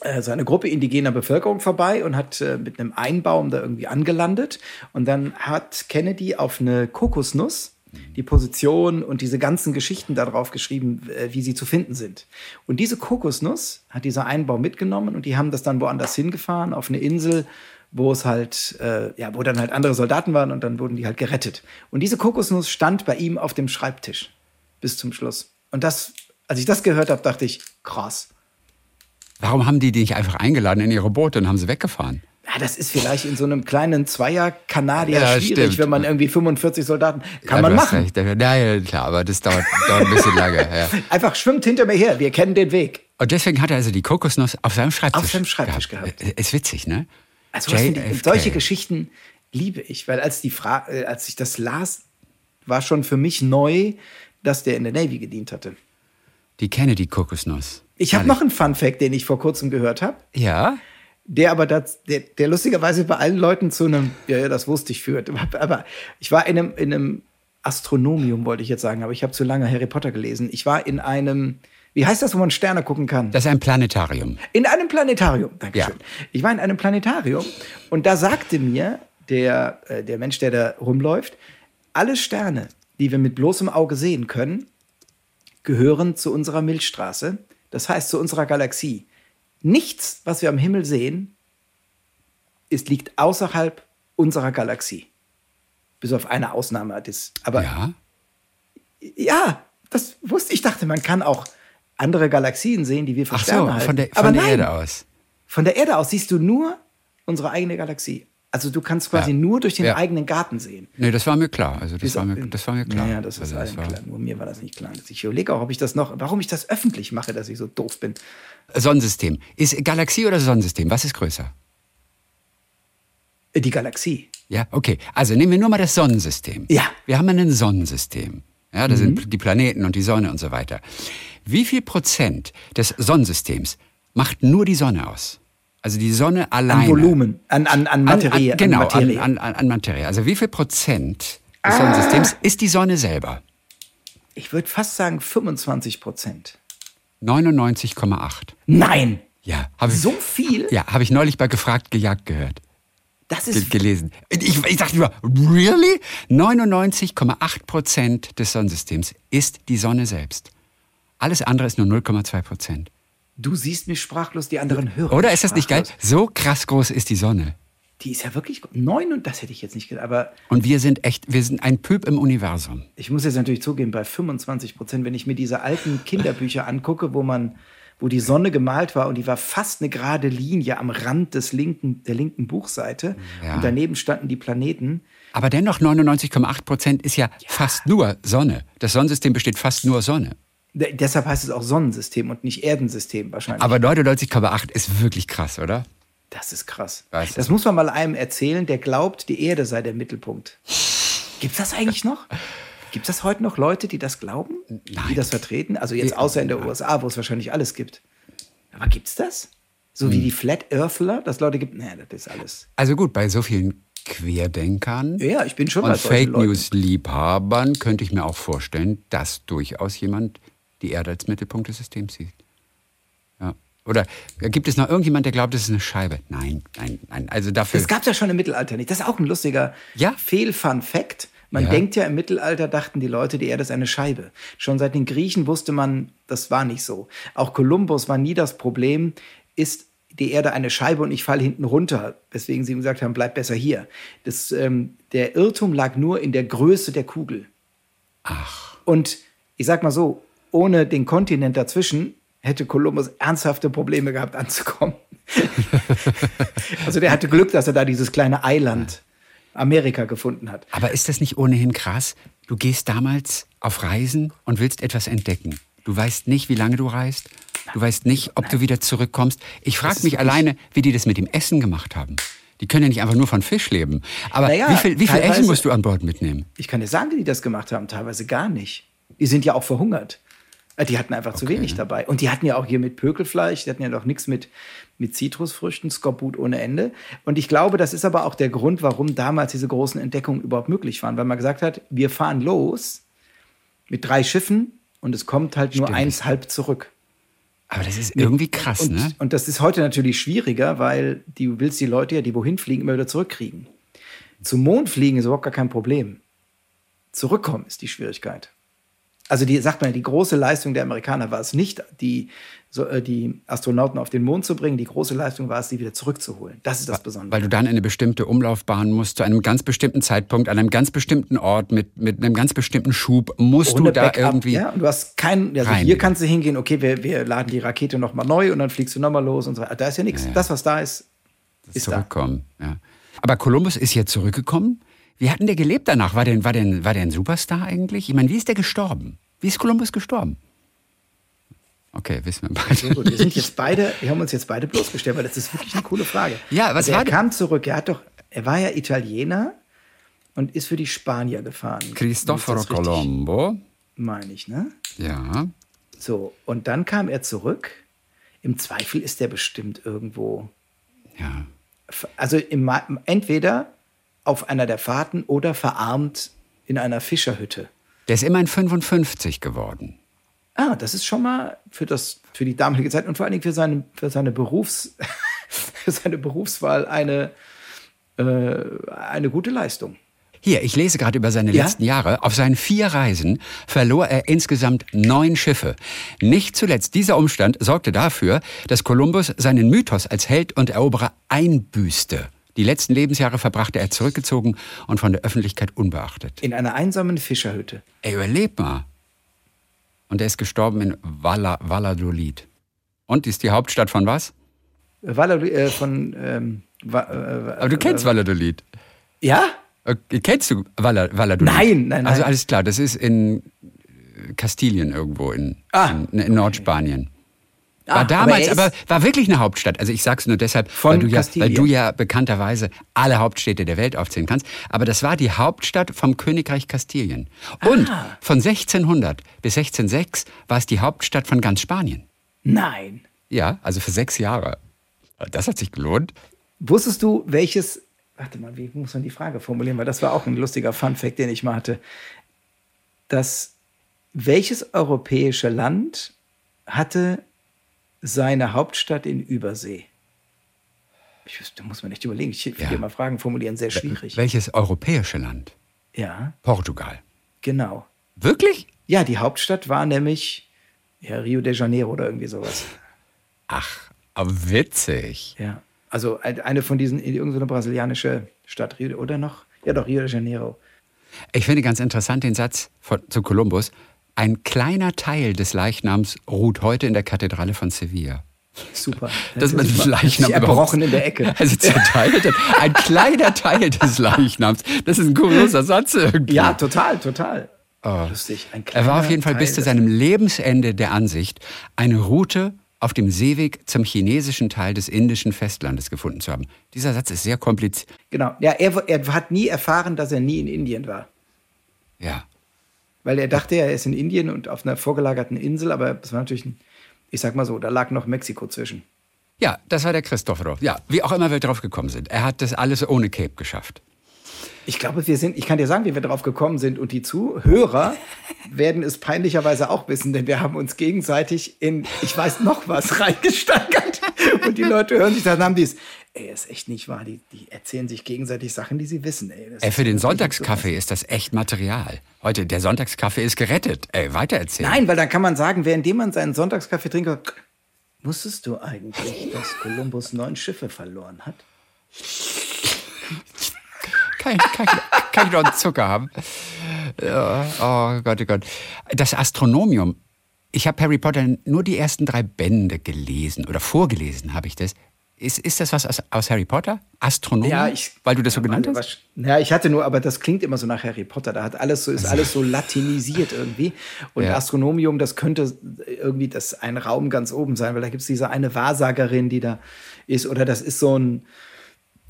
äh, so eine Gruppe indigener Bevölkerung vorbei und hat äh, mit einem Einbaum da irgendwie angelandet. Und dann hat Kennedy auf eine Kokosnuss die Position und diese ganzen Geschichten darauf geschrieben, äh, wie sie zu finden sind. Und diese Kokosnuss hat dieser Einbaum mitgenommen und die haben das dann woanders hingefahren, auf eine Insel, wo es halt, äh, ja, wo dann halt andere Soldaten waren und dann wurden die halt gerettet. Und diese Kokosnuss stand bei ihm auf dem Schreibtisch bis zum Schluss. Und das, als ich das gehört habe, dachte ich, krass. Warum haben die die nicht einfach eingeladen in ihre Boote und haben sie weggefahren? Ja, das ist vielleicht in so einem kleinen Zweier-Kanadier Ja, schwierig, stimmt. wenn man irgendwie 45 Soldaten. Kann ja, man machen. Recht. Ja, ja, klar, aber das dauert, dauert ein bisschen lange. Ja. Einfach schwimmt hinter mir her. Wir kennen den Weg. Und deswegen hat er also die Kokosnuss auf seinem Schreibtisch Auf seinem Schreibtisch gehabt. Äh, Ist witzig, ne? Also solche Geschichten liebe ich, weil als die Fra äh, als ich das las, war schon für mich neu, dass der in der Navy gedient hatte. Die Kennedy-Kokosnuss. Ich habe noch einen Fun Fact, den ich vor kurzem gehört habe, Ja? Der aber das, der, der lustigerweise bei allen Leuten zu einem, ja, ja, das wusste ich führt. Aber ich war in einem, in einem Astronomium, wollte ich jetzt sagen, aber ich habe zu lange Harry Potter gelesen. Ich war in einem, wie heißt das, wo man Sterne gucken kann? Das ist ein Planetarium. In einem Planetarium, Dankeschön. Ja. Ich war in einem Planetarium und da sagte mir der, äh, der Mensch, der da rumläuft, alle Sterne, die wir mit bloßem Auge sehen können, gehören zu unserer Milchstraße, das heißt zu unserer Galaxie. Nichts, was wir am Himmel sehen, ist, liegt außerhalb unserer Galaxie. Bis auf eine Ausnahme. Das, aber Ja? ja, das wusste ich. Ich dachte, man kann auch andere Galaxien sehen, die wir für Ach Sterne so, halten. von der, aber von der nein, Erde aus. von der Erde aus siehst du nur unsere eigene Galaxie. Also du kannst quasi Ja. nur durch den Ja. eigenen Garten sehen. Nee, das war mir klar. Also das, war mir, das war mir klar. Ja, das ist also, allen klar. Nur mir war das nicht klar. Ich überlege auch, ob ich das noch, warum ich das öffentlich mache, dass ich so doof bin. Sonnensystem. Ist Galaxie oder Sonnensystem? Was ist größer? Äh, Die Galaxie. Ja, okay. Also nehmen wir nur mal das Sonnensystem. Ja. Mhm. Wir haben ein Sonnensystem. Ja, da sind die Planeten und die Sonne und so weiter. Wie viel Prozent des Sonnensystems macht nur die Sonne aus? Also die Sonne alleine. An Volumen, an, an, an Materie. An, genau, an Materie. An, an, an Materie. Also wie viel Prozent Ah. des Sonnensystems ist die Sonne selber? ich würde fast sagen 25 Prozent. 99,8. Nein! Ja, habe ich, So viel? ja, habe ich neulich bei Gefragt gejagt gehört. Das Ge ist gelesen. Ich, ich dachte immer, really? 99,8 Prozent des Sonnensystems ist die Sonne selbst. Alles andere ist nur 0,2 Prozent. Du siehst mich sprachlos, die anderen hören. Oder ist das nicht geil? So krass groß ist die Sonne. Die ist ja wirklich neun und das hätte ich jetzt nicht gedacht. Aber Und wir sind echt, wir sind ein Püp im Universum. ich muss jetzt natürlich zugeben, bei 25 Prozent, wenn ich mir diese alten Kinderbücher angucke, wo man, wo die Sonne gemalt war und die war fast eine gerade Linie am Rand des linken, der linken Buchseite Ja. und daneben standen die Planeten. Aber dennoch 99,8 Prozent ist ja, fast nur Sonne. Das Sonnensystem besteht fast nur Sonne. Deshalb heißt es auch Sonnensystem und nicht Erdensystem wahrscheinlich. Aber 99,8 ist wirklich krass, oder? das ist krass. Weiß das muss man mal einem erzählen, der glaubt, die Erde sei der Mittelpunkt. Gibt's das eigentlich noch? Gibt es das heute noch Leute, die das glauben? Die Nein. das vertreten? Also jetzt außer in der USA, wo es wahrscheinlich alles gibt. Aber gibt's das? So Hm. wie die Flat Earthler, dass Leute gibt? Nee, das ist alles. Also gut, bei so vielen Querdenkern Ja, ich bin schon und Fake. News-Liebhabern könnte ich mir auch vorstellen, dass durchaus jemand die Erde als Mittelpunkt des Systems sieht. Ja. Oder gibt es noch irgendjemand, der glaubt, es ist eine Scheibe? Nein, nein, nein. Also dafür. Das gab's ja schon im Mittelalter nicht. Das ist auch ein lustiger Ja. Fehl-Fun-Fact. Man ja. denkt ja, im Mittelalter dachten die Leute, die Erde ist eine Scheibe. Schon seit den Griechen wusste man, das war nicht so. Auch Kolumbus war nie das Problem, ist die Erde eine Scheibe und ich falle hinten runter, weswegen sie ihm gesagt haben, bleib besser hier. Das, ähm, der Irrtum lag nur in der Größe der Kugel. Ach. Und ich sag mal so, ohne den Kontinent dazwischen hätte Kolumbus ernsthafte Probleme gehabt anzukommen. also der hatte Glück, dass er da dieses kleine Eiland Amerika gefunden hat. Aber ist das nicht ohnehin krass? Du gehst damals auf Reisen und willst etwas entdecken. Du weißt nicht, wie lange du reist. Du weißt nicht, ob du wieder zurückkommst. Ich frage mich alleine, wie die das mit dem Essen gemacht haben. Die können ja nicht einfach nur von Fisch leben. Aber naja, wie viel, wie viel Essen musst du an Bord mitnehmen? Ich kann dir sagen, wie die das gemacht haben. Teilweise gar nicht. Die sind ja auch verhungert. Äh, die hatten einfach okay. zu wenig dabei. Und die hatten ja auch hier mit Pökelfleisch, die hatten ja noch nichts mit, mit Zitrusfrüchten, Skorbut ohne Ende. Und ich glaube, das ist aber auch der Grund, warum damals diese großen Entdeckungen überhaupt möglich waren. Weil man gesagt hat, wir fahren los mit drei Schiffen und es kommt halt Stimmt. nur eins halb zurück. Aber das ist irgendwie krass, und, ne? Und das ist heute natürlich schwieriger, weil du willst die Leute ja, die wohin fliegen, immer wieder zurückkriegen. Zum Mond fliegen ist überhaupt gar kein Problem. Zurückkommen ist die Schwierigkeit also die, sagt man, die große Leistung der Amerikaner war es nicht, die, so, äh, die Astronauten auf den Mond zu bringen. Die große Leistung war es, sie wieder zurückzuholen. Das ist das Besondere. Weil du dann eine bestimmte Umlaufbahn musst, zu einem ganz bestimmten Zeitpunkt, an einem ganz bestimmten Ort, mit, mit einem ganz bestimmten Schub, musst Ohne du da Backup, irgendwie. Ja, und du hast keinen, also hier kannst du hingehen, okay, wir, wir laden die Rakete nochmal neu und dann fliegst du nochmal los und so weiter. Da ist ja nichts. Ja, ja. Das, was da ist, das ist zurückkommen. Da. Ja. Aber Kolumbus ist jetzt zurückgekommen. Wie hat denn der gelebt danach? War der, war, der, war der ein Superstar eigentlich? Ich meine, wie ist der gestorben? Wie ist Kolumbus gestorben? Okay, wissen wir beide. Sehr gut. Wir sind jetzt beide, wir haben uns jetzt beide bloßgestellt, weil das ist wirklich eine coole Frage. Ja, was also war Er kam zurück, er hat doch, er war ja Italiener und ist für die Spanier gefahren. Cristoforo Colombo. Meine ich, ne? Ja. So, und dann kam er zurück. Im Zweifel ist er bestimmt irgendwo. Ja. Also im, entweder auf einer der Fahrten oder verarmt in einer Fischerhütte. Der ist immerhin 55 geworden. Ah, das ist schon mal für, das, für die damalige Zeit und vor allen Dingen für seine, für seine, Berufs, für seine Berufswahl eine, äh, eine gute Leistung. Hier, ich lese gerade über seine ja? letzten Jahre. Auf seinen vier Reisen verlor er insgesamt neun Schiffe. Nicht zuletzt dieser Umstand sorgte dafür, dass Kolumbus seinen Mythos als Held und Eroberer einbüßte. Die letzten Lebensjahre verbrachte er zurückgezogen und von der Öffentlichkeit unbeachtet. In einer einsamen Fischerhütte. Ey, überlebt mal. Und er ist gestorben in Valla, Valladolid. Und ist die Hauptstadt von was? Valladolid, äh, von. Ähm, äh, Aber du kennst äh, Valladolid. Ja? Okay, kennst du Valladolid? Nein, nein, nein. Also alles klar, das ist in Kastilien irgendwo, in, ah, in, in Nordspanien. War ah, damals, aber, aber, war wirklich eine Hauptstadt. Also ich sag's nur deshalb, weil du, ja, weil du, ja, bekannterweise alle Hauptstädte der Welt aufzählen kannst. Aber das war die Hauptstadt vom Königreich Kastilien. Und ah. von 1600 bis 1606 war es die Hauptstadt von ganz Spanien. Nein. Ja, also für sechs Jahre. Das hat sich gelohnt. Wusstest du, welches, warte mal, wie muss man die Frage formulieren? Weil das war auch ein lustiger Funfact, den ich mal hatte. Dass welches europäische Land hatte seine Hauptstadt in Übersee? Ich, da muss man echt überlegen. Ich will ja. mal Fragen formulieren, sehr schwierig. Welches europäische Land? Ja. Portugal. Genau. Wirklich? Ja, die Hauptstadt war nämlich ja, Rio de Janeiro oder irgendwie sowas. Ach, aber witzig. Ja. Also eine von diesen, irgendeine brasilianische Stadt, Rio, oder noch? Ja, doch, Rio de Janeiro. Ich finde ganz interessant den Satz von, zu Kolumbus. Ein kleiner Teil des Leichnams ruht heute in der Kathedrale von Sevilla. Super. Dass man den Leichnam erbrochen in der Ecke. Also zerteilt. Ein kleiner Teil des Leichnams. Das ist ein kurioser Satz irgendwie. Ja, total, total. Oh. Lustig. er war auf jeden Fall Teil bis zu seinem Lebensende der Ansicht, eine Route auf dem Seeweg zum chinesischen Teil des indischen Festlandes gefunden zu haben. Dieser Satz ist sehr kompliziert. Genau. Ja, er, er hat nie erfahren, dass er nie in Indien war. Ja. Weil er dachte, er ist in Indien und auf einer vorgelagerten Insel, aber das war natürlich, ein, ich sag mal so, da lag noch Mexiko zwischen. Ja, das war der Christopher. Ja, wie auch immer wir drauf gekommen sind. Er hat das alles ohne Cape geschafft. Ich glaube, wir sind, ich kann dir sagen, wie wir drauf gekommen sind. Und die Zuhörer werden es peinlicherweise auch wissen, denn wir haben uns gegenseitig in, ich weiß noch was, reingesteigert. Und die Leute hören sich, dann haben die es. Ey, ist echt nicht wahr. Die, die erzählen sich gegenseitig Sachen, die sie wissen. Ey, ey für den Sonntagskaffee ist das echt Material. Heute, der Sonntagskaffee ist gerettet. Ey, weitererzählen. Nein, weil dann kann man sagen, währenddem man seinen Sonntagskaffee trinkt, wusstest du eigentlich, dass Kolumbus neun Schiffe verloren hat? Kann, kann, kann ich noch einen Zucker haben? Ja, oh Gott, oh Gott. Das Astronomium. Ich habe Harry Potter nur die ersten drei Bände gelesen oder vorgelesen habe ich das. Ist, ist das was aus, aus Harry Potter? Astronomie? Ja, ich, Weil du das so ja, genannt meine, hast? Ja, ich hatte nur, aber das klingt immer so nach Harry Potter. Da hat alles so, ist alles so latinisiert irgendwie. Und Ja. Astronomium, das könnte irgendwie das ein Raum ganz oben sein, weil da gibt es diese eine Wahrsagerin, die da ist. Oder das ist so ein.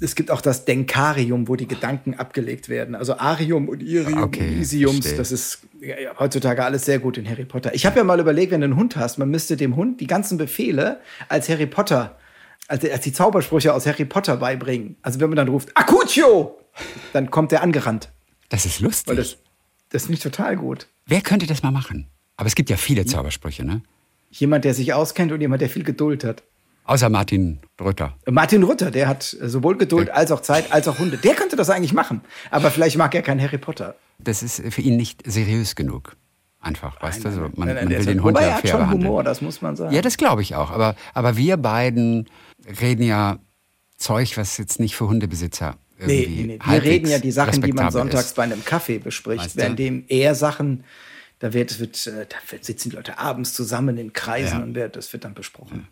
Es gibt auch das Denkarium, wo die Gedanken abgelegt werden. Also Arium und Irium Okay, und Isiums, verstehe. das ist ja, heutzutage alles sehr gut in Harry Potter. Ich habe ja mal überlegt, wenn du einen Hund hast, man müsste dem Hund die ganzen Befehle als Harry Potter, als, als die Zaubersprüche aus Harry Potter beibringen. Also wenn man dann ruft, Acutio, dann kommt der angerannt. Das ist lustig. Weil das, das finde ich total gut. Wer könnte das mal machen? Aber es gibt ja viele Zaubersprüche, ne? Jemand, der sich auskennt und jemand, der viel Geduld hat. Außer Martin Rütter. Martin Rutter, der hat sowohl Geduld als auch Zeit, als auch Hunde. Der könnte das eigentlich machen. Aber vielleicht mag er kein Harry Potter. Das ist für ihn nicht seriös genug. Einfach, weißt du? So, man, Nein, nein, man will den Hund ja hat fair schon behandeln. Humor, das muss man sagen. Ja, das glaube ich auch. Aber, aber wir beiden reden ja Zeug, was jetzt nicht für Hundebesitzer Nee, irgendwie nee, nee. Wir halbwegs reden ja die Sachen, die man sonntags ist. bei einem Kaffee bespricht, Weißt du? währenddem er Sachen, da wird, wird, äh, da sitzen die Leute abends zusammen in Kreisen Ja. und wird, das wird dann besprochen.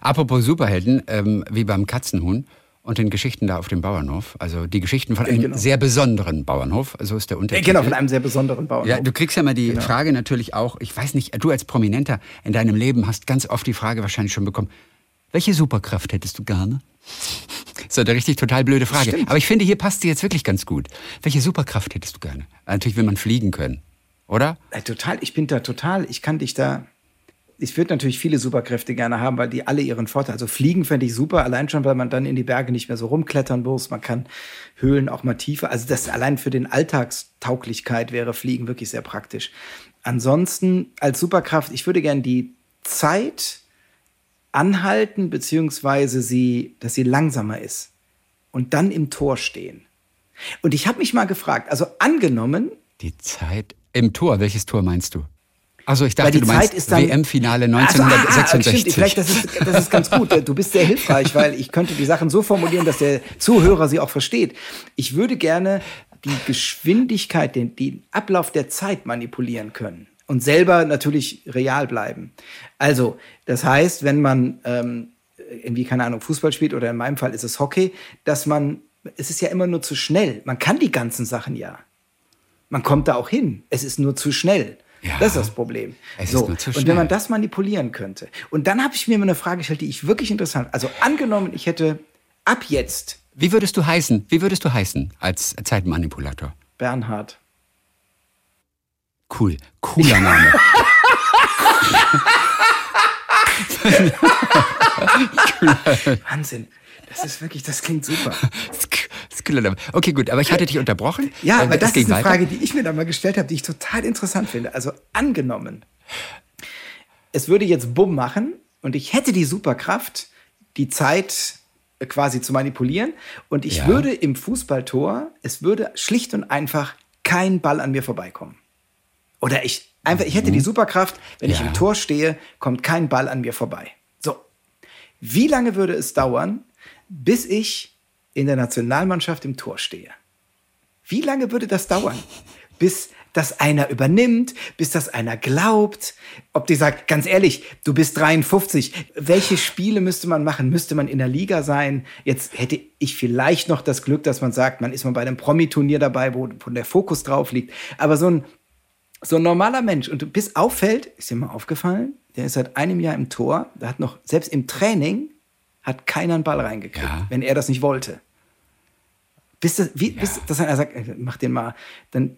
Apropos Superhelden, ähm, wie beim Katzenhuhn und den Geschichten da auf dem Bauernhof. Also die Geschichten von einem genau. sehr besonderen Bauernhof. So ist der Äh, Untertitel. genau, von einem sehr besonderen Bauernhof. Ja, du kriegst ja mal die Genau. Frage natürlich auch, ich weiß nicht, du als Prominenter in deinem Leben hast ganz oft die Frage wahrscheinlich schon bekommen, welche Superkraft hättest du gerne? Das ist eine richtig total blöde Frage. Stimmt. Aber ich finde, hier passt sie jetzt wirklich ganz gut. Welche Superkraft hättest du gerne? Natürlich will man fliegen können, oder? Äh, total, ich bin da total, ich kann dich da. Ich würde natürlich viele Superkräfte gerne haben, weil die alle ihren Vorteil. Also fliegen fände ich super, allein schon, weil man dann in die Berge nicht mehr so rumklettern muss. Man kann Höhlen auch mal tiefer. Also das allein für den Alltagstauglichkeit wäre Fliegen wirklich sehr praktisch. Ansonsten als Superkraft, ich würde gerne die Zeit anhalten, beziehungsweise sie, dass sie langsamer ist und dann im Tor stehen. Und ich habe mich mal gefragt, also angenommen, Die Zeit im Tor. Welches Tor meinst du? Also ich dachte, du meinst WM-Finale Also, ah, ah, 1966. vielleicht, das ist, das ist ganz gut. Du bist sehr hilfreich, weil ich könnte die Sachen so formulieren, dass der Zuhörer sie auch versteht. Ich würde gerne die Geschwindigkeit, den, den Ablauf der Zeit manipulieren können und selber natürlich real bleiben. Also, das heißt, wenn man ähm, irgendwie, keine Ahnung, Fußball spielt oder in meinem Fall ist es Hockey, dass man, es ist ja immer nur zu schnell. Man kann die ganzen Sachen ja. Man kommt da auch hin. Es ist nur zu schnell. Ja. Das ist das Problem. So. und wenn man das manipulieren könnte. Und dann habe ich mir mal eine Frage gestellt, die ich wirklich interessant. Also angenommen, ich hätte ab jetzt Wie würdest du heißen? Wie würdest du heißen als Zeitmanipulator? Bernhard. Cool, cooler Name. Wahnsinn. Das ist wirklich, das klingt super. Das. Okay, gut, aber ich hatte dich unterbrochen. Ja, Äh, aber das ging ist eine weiter. Frage, die ich mir da mal gestellt habe, die ich total interessant finde. Also angenommen, es würde jetzt Bumm machen und ich hätte die Superkraft, die Zeit äh, quasi zu manipulieren und ich Ja. würde im Fußballtor, es würde schlicht und einfach kein Ball an mir vorbeikommen. Oder ich einfach, ich hätte die Superkraft, wenn ich Mhm. Ja. im Tor stehe, kommt kein Ball an mir vorbei. So. Wie lange würde es dauern, bis ich in der Nationalmannschaft im Tor stehe? Wie lange würde das dauern? Bis das einer übernimmt, bis das einer glaubt, ob die sagt, ganz ehrlich, du bist 53, welche Spiele müsste man machen? Müsste man in der Liga sein? Jetzt hätte ich vielleicht noch das Glück, dass man sagt, man ist mal bei einem Promi-Turnier dabei, wo, wo der Fokus drauf liegt. Aber so ein, so ein normaler Mensch, und bis auffällt, ist dir mal aufgefallen, der ist seit einem Jahr im Tor, der hat noch, selbst im Training, hat keiner einen Ball reingekriegt, Ja. wenn er das nicht wollte. Bis, das, wie, bis dass einer sagt, mach den mal. Dann,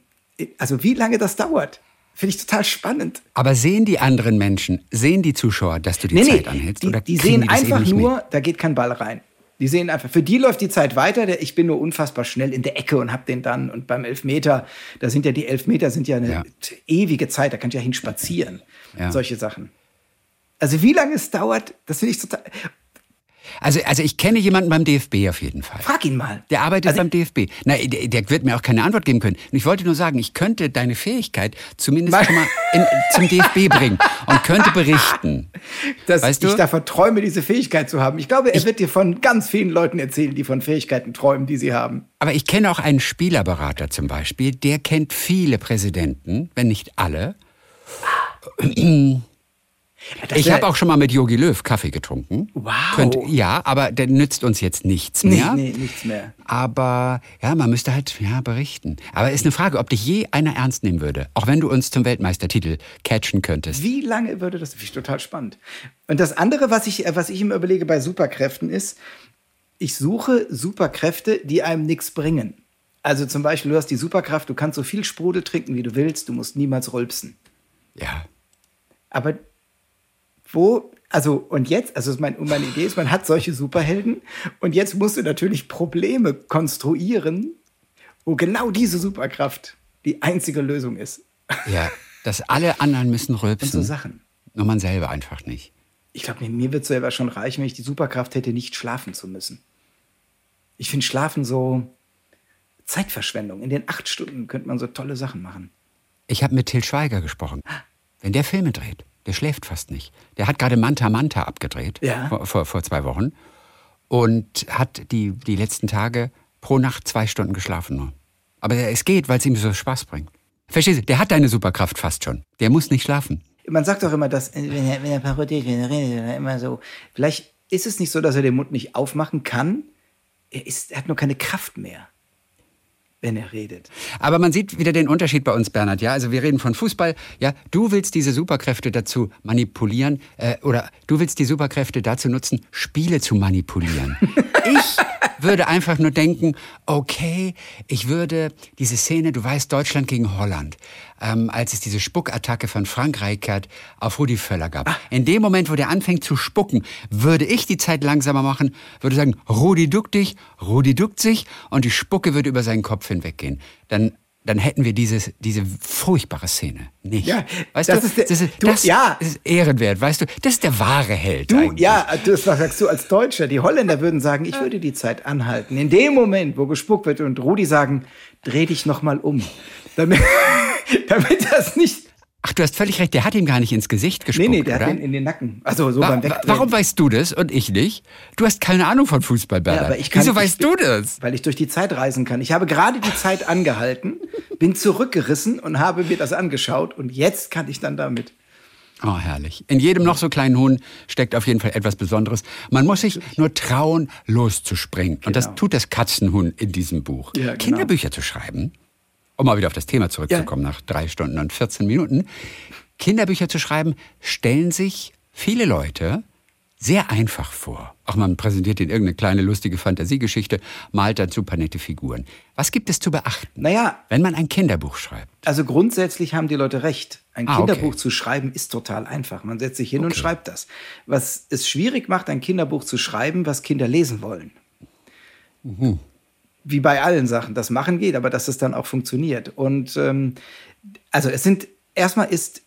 also wie lange das dauert, finde ich total spannend. Aber sehen die anderen Menschen, sehen die Zuschauer, dass du die Zeit anhältst? die, oder die sehen die das einfach nur, mit? da geht kein Ball rein. Die sehen einfach, für die läuft die Zeit weiter, der, ich bin nur unfassbar schnell in der Ecke und hab den dann. Und beim Elfmeter, da sind ja die Elfmeter sind ja eine Ja. ewige Zeit, da kann ich ja hinspazieren. Ja. Solche Sachen. Also wie lange es dauert, das finde ich total. Also, also ich kenne jemanden beim DFB auf jeden Fall. Frag ihn mal. Der arbeitet Also- beim DFB. Na, der, der wird mir auch keine Antwort geben können. Und ich wollte nur sagen, ich könnte deine Fähigkeit zumindest Mal- schon mal in, zum DFB bringen und könnte berichten. dass Weißt du? ich davon träume, diese Fähigkeit zu haben. Ich glaube, er wird dir von ganz vielen Leuten erzählen, die von Fähigkeiten träumen, die sie haben. Aber ich kenne auch einen Spielerberater zum Beispiel, der kennt viele Präsidenten, wenn nicht alle. Das Ich habe auch schon mal mit Yogi Löw Kaffee getrunken. Wow. Könnt, ja, aber der nützt uns jetzt nichts Nee, mehr. nee, nichts mehr. Aber ja, man müsste halt ja, berichten. Aber ist eine Frage, ob dich je einer ernst nehmen würde, auch wenn du uns zum Weltmeistertitel catchen könntest. Wie lange würde das? Finde ich total spannend. Und das andere, was ich, was ich immer überlege bei Superkräften ist, ich suche Superkräfte, die einem nichts bringen. Also zum Beispiel, du hast die Superkraft, du kannst so viel Sprudel trinken, wie du willst, du musst niemals rülpsen. Ja. Aber wo, also und jetzt, also mein, meine Idee ist, man hat solche Superhelden und jetzt musst du natürlich Probleme konstruieren, wo genau diese Superkraft die einzige Lösung ist. Ja, dass alle anderen müssen rülpsen. Und so Sachen. Nur man selber einfach nicht. Ich glaube, mir, mir wird selber schon reichen, wenn ich die Superkraft hätte, nicht schlafen zu müssen. Ich finde Schlafen so Zeitverschwendung. In den acht Stunden könnte man so tolle Sachen machen. Ich habe mit Till Schweiger gesprochen. Wenn der Filme dreht, der schläft fast nicht. Der hat gerade Manta Manta abgedreht Ja. vor, vor, vor zwei Wochen und hat die, die letzten Tage pro Nacht zwei Stunden geschlafen nur. Aber es geht, weil es ihm so Spaß bringt. Verstehst du? Der hat deine Superkraft fast schon. Der muss nicht schlafen. Man sagt doch immer, dass, äh, wenn er, wenn er parodiert, wenn er redet, dann immer so. Vielleicht ist es nicht so, dass er den Mund nicht aufmachen kann. Er, ist, er hat nur keine Kraft mehr, wenn er redet. Aber man sieht wieder den Unterschied bei uns, Bernhard. Ja, also wir reden von Fußball. Ja, du willst diese Superkräfte dazu manipulieren äh, oder du willst die Superkräfte dazu nutzen, Spiele zu manipulieren. ich würde einfach nur denken, okay, ich würde diese Szene, du weißt, Deutschland gegen Holland, ähm, als es diese Spuckattacke von Frank Reichert auf Rudi Völler gab. In dem Moment, wo der anfängt zu spucken, würde ich die Zeit langsamer machen, würde sagen, Rudi duck dich, Rudi duckt sich und die Spucke würde über seinen Kopf hinweggehen. Dann dann hätten wir dieses, diese furchtbare Szene nicht. Ja, weißt das du, ist der- das, ist, du- das ja. ist ehrenwert, weißt du, das ist der wahre Held Du, eigentlich. ja, das sagst du als Deutscher. Die Holländer würden sagen, ich würde die Zeit anhalten. In dem Moment, wo gespuckt wird und Rudi sagen, dreh dich noch mal um. Damit, damit das nicht. Ach, du hast völlig recht, der hat ihm gar nicht ins Gesicht gespuckt, Nee, nee, der oder? hat den in den Nacken. Also so Wa- beim Wegdrehen. warum weißt du das und ich nicht? Du hast keine Ahnung von Fußball, Bernhard. aber ich kann- Wieso ich weißt du das? Weil ich durch die Zeit reisen kann. Ich habe gerade die Zeit angehalten, bin zurückgerissen und habe mir das angeschaut und jetzt kann ich dann damit. Oh, herrlich. In jedem noch so kleinen Huhn steckt auf jeden Fall etwas Besonderes. Man muss sich nur trauen, loszuspringen. Und das Genau. tut das Katzenhuhn in diesem Buch. Ja, genau. Kinderbücher zu schreiben, um mal wieder auf das Thema zurückzukommen nach drei Stunden und 14 Minuten. Kinderbücher zu schreiben, stellen sich viele Leute sehr einfach vor. Auch man präsentiert ihnen irgendeine kleine lustige Fantasiegeschichte, malt dazu paar nette Figuren. Was gibt es zu beachten, Naja, wenn man ein Kinderbuch schreibt? also grundsätzlich haben die Leute recht. Ein Ah, Kinderbuch okay. zu schreiben ist total einfach. Man setzt sich hin und schreibt das. Was es schwierig macht, ein Kinderbuch zu schreiben, was Kinder lesen wollen. Wie bei allen Sachen. Das machen geht, aber dass es dann auch funktioniert. Und ähm, also es sind, erstmal ist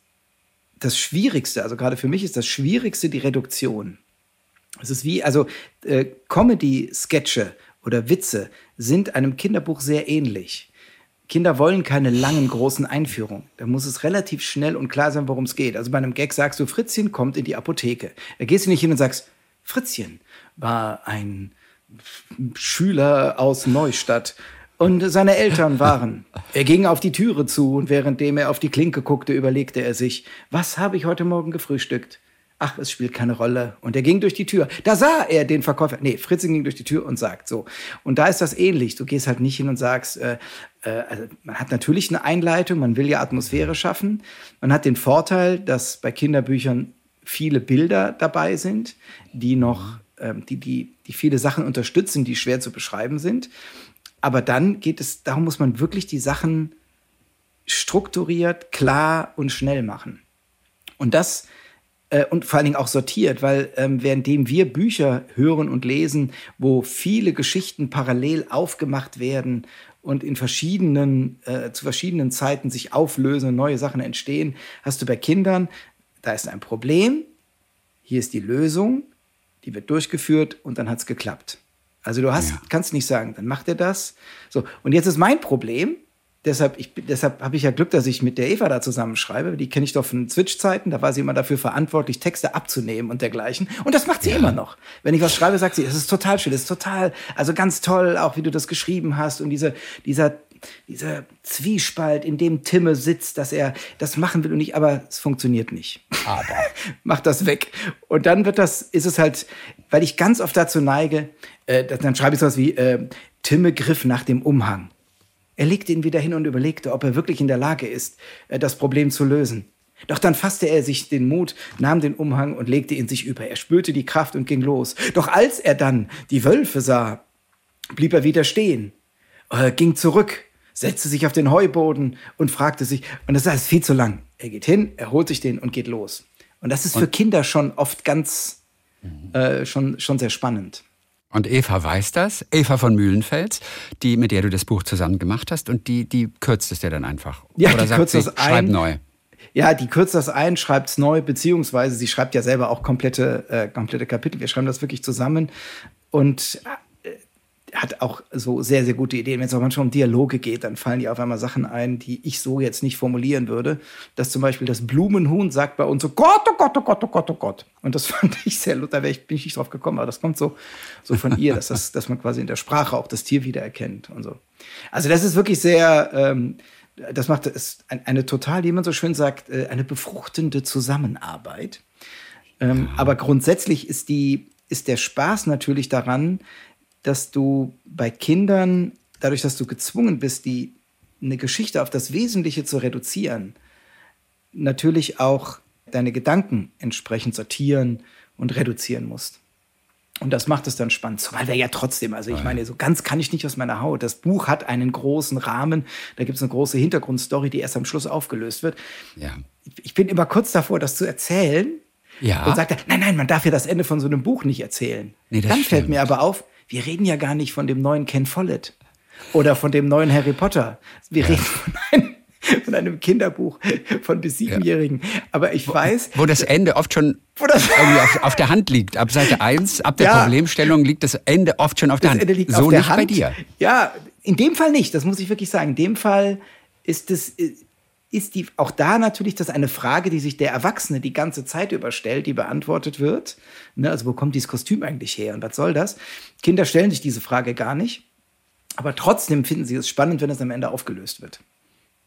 das Schwierigste, also gerade für mich ist das Schwierigste die Reduktion. Es ist wie, also äh, Comedy-Sketche oder Witze sind einem Kinderbuch sehr ähnlich. Kinder wollen keine langen, großen Einführungen. Da muss es relativ schnell und klar sein, worum es geht. Also bei einem Gag sagst du, Fritzchen kommt in die Apotheke. Da gehst du nicht hin und sagst, Fritzchen war ein Schüler aus Neustadt und seine Eltern waren. Er ging auf die Türe zu und währenddem er auf die Klinke guckte, überlegte er sich, was habe ich heute Morgen gefrühstückt? Ach, es spielt keine Rolle. Und er ging durch die Tür. Da sah er den Verkäufer. Nee, Fritzchen ging durch die Tür und sagt so. Und da ist das ähnlich. Du gehst halt nicht hin und sagst, äh, äh, also man hat natürlich eine Einleitung, man will ja Atmosphäre schaffen. Man hat den Vorteil, dass bei Kinderbüchern viele Bilder dabei sind, die noch, die, die, die viele Sachen unterstützen, die schwer zu beschreiben sind. Aber dann geht es, darum muss man wirklich die Sachen strukturiert, klar und schnell machen. Und das äh, und vor allen Dingen auch sortiert, weil ähm, währenddem wir Bücher hören und lesen, wo viele Geschichten parallel aufgemacht werden und in verschiedenen, äh, zu verschiedenen Zeiten sich auflösen und neue Sachen entstehen, hast du bei Kindern, da ist ein Problem, hier ist die Lösung, die wird durchgeführt und dann hat es geklappt. Also du hast, Ja. kannst nicht sagen, dann macht er das. So, und jetzt ist mein Problem, deshalb, ich, deshalb habe ich ja Glück, dass ich mit der Eva da zusammenschreibe. Die kenne ich doch von Switch-Zeiten. Da war sie immer dafür verantwortlich, Texte abzunehmen und dergleichen. Und das macht sie immer noch. Wenn ich was schreibe, sagt sie, es ist total schön, es ist total, also ganz toll, auch wie du das geschrieben hast und diese, dieser, dieser Zwiespalt, in dem Timme sitzt, dass er das machen will und nicht, aber es funktioniert nicht. Aber. Mach das weg. Und dann wird das, ist es halt, weil ich ganz oft dazu neige, äh, dass- dann schreibe ich sowas wie, äh, Timme griff nach dem Umhang. Er legte ihn wieder hin und überlegte, ob er wirklich in der Lage ist, äh, das Problem zu lösen. Doch dann fasste er sich den Mut, nahm den Umhang und legte ihn sich über. Er spürte die Kraft und ging los. Doch als er dann die Wölfe sah, blieb er wieder stehen, äh, ging zurück, setzte sich auf den Heuboden und fragte sich, und das ist viel zu lang. Er geht hin, er holt sich den und geht los. Und das ist für Kinder schon oft ganz, äh, schon, schon sehr spannend. Und Eva weiß das, Eva von Mühlenfels, die, mit der du das Buch zusammen gemacht hast, und die, die kürzt es dir dann einfach. Ja, Oder die sagt kürzt sie, das schreib ein. neu. Ja, die kürzt das ein, schreibt es neu, beziehungsweise sie schreibt ja selber auch komplette, äh, komplette Kapitel. Wir schreiben das wirklich zusammen und hat auch so sehr, sehr gute Ideen. Wenn es auch manchmal um Dialoge geht, dann fallen ihr auf einmal Sachen ein, die ich so jetzt nicht formulieren würde. Dass zum Beispiel das Blumenhuhn sagt bei uns so Gott, oh Gott, oh Gott, oh Gott, oh Gott. Und das fand ich sehr, da bin ich nicht drauf gekommen, aber das kommt so, so von ihr, dass, das, dass man quasi in der Sprache auch das Tier wiedererkennt und so. Also das ist wirklich sehr, ähm, das macht es ein- eine total, wie man so schön sagt, äh, eine befruchtende Zusammenarbeit. Ähm, aber grundsätzlich ist, die, ist der Spaß natürlich daran, dass du bei Kindern, dadurch, dass du gezwungen bist, die, eine Geschichte auf das Wesentliche zu reduzieren, natürlich auch deine Gedanken entsprechend sortieren und reduzieren musst. Und das macht es dann spannend. Zumal wir ja trotzdem, also ich meine, so ganz kann ich nicht aus meiner Haut. Das Buch hat einen großen Rahmen, da gibt es eine große Hintergrundstory, die erst am Schluss aufgelöst wird. Ja. Ich bin immer kurz davor, das zu erzählen. Ja. Und sagt er, nein, nein, man darf ja das Ende von so einem Buch nicht erzählen. Nee, das Dann fällt stimmt. mir aber auf, wir reden ja gar nicht von dem neuen Ken Follett oder von dem neuen Harry Potter. Wir reden von einem, von einem Kinderbuch von bis Siebenjährigen. Aber ich weiß, Wo das Ende oft schon auf, auf der Hand liegt. Ab Seite 1, ab der Ja. Problemstellung liegt das Ende oft schon auf der das Hand. Ende liegt so auf der nicht Hand. bei dir. Ja, in dem Fall nicht. Das muss ich wirklich sagen. In dem Fall ist es ist die auch da natürlich das eine Frage, die sich der Erwachsene die ganze Zeit überstellt, die beantwortet wird. Ne, also wo kommt dieses Kostüm eigentlich her und was soll das? Kinder stellen sich diese Frage gar nicht. Aber trotzdem finden sie es spannend, wenn es am Ende aufgelöst wird.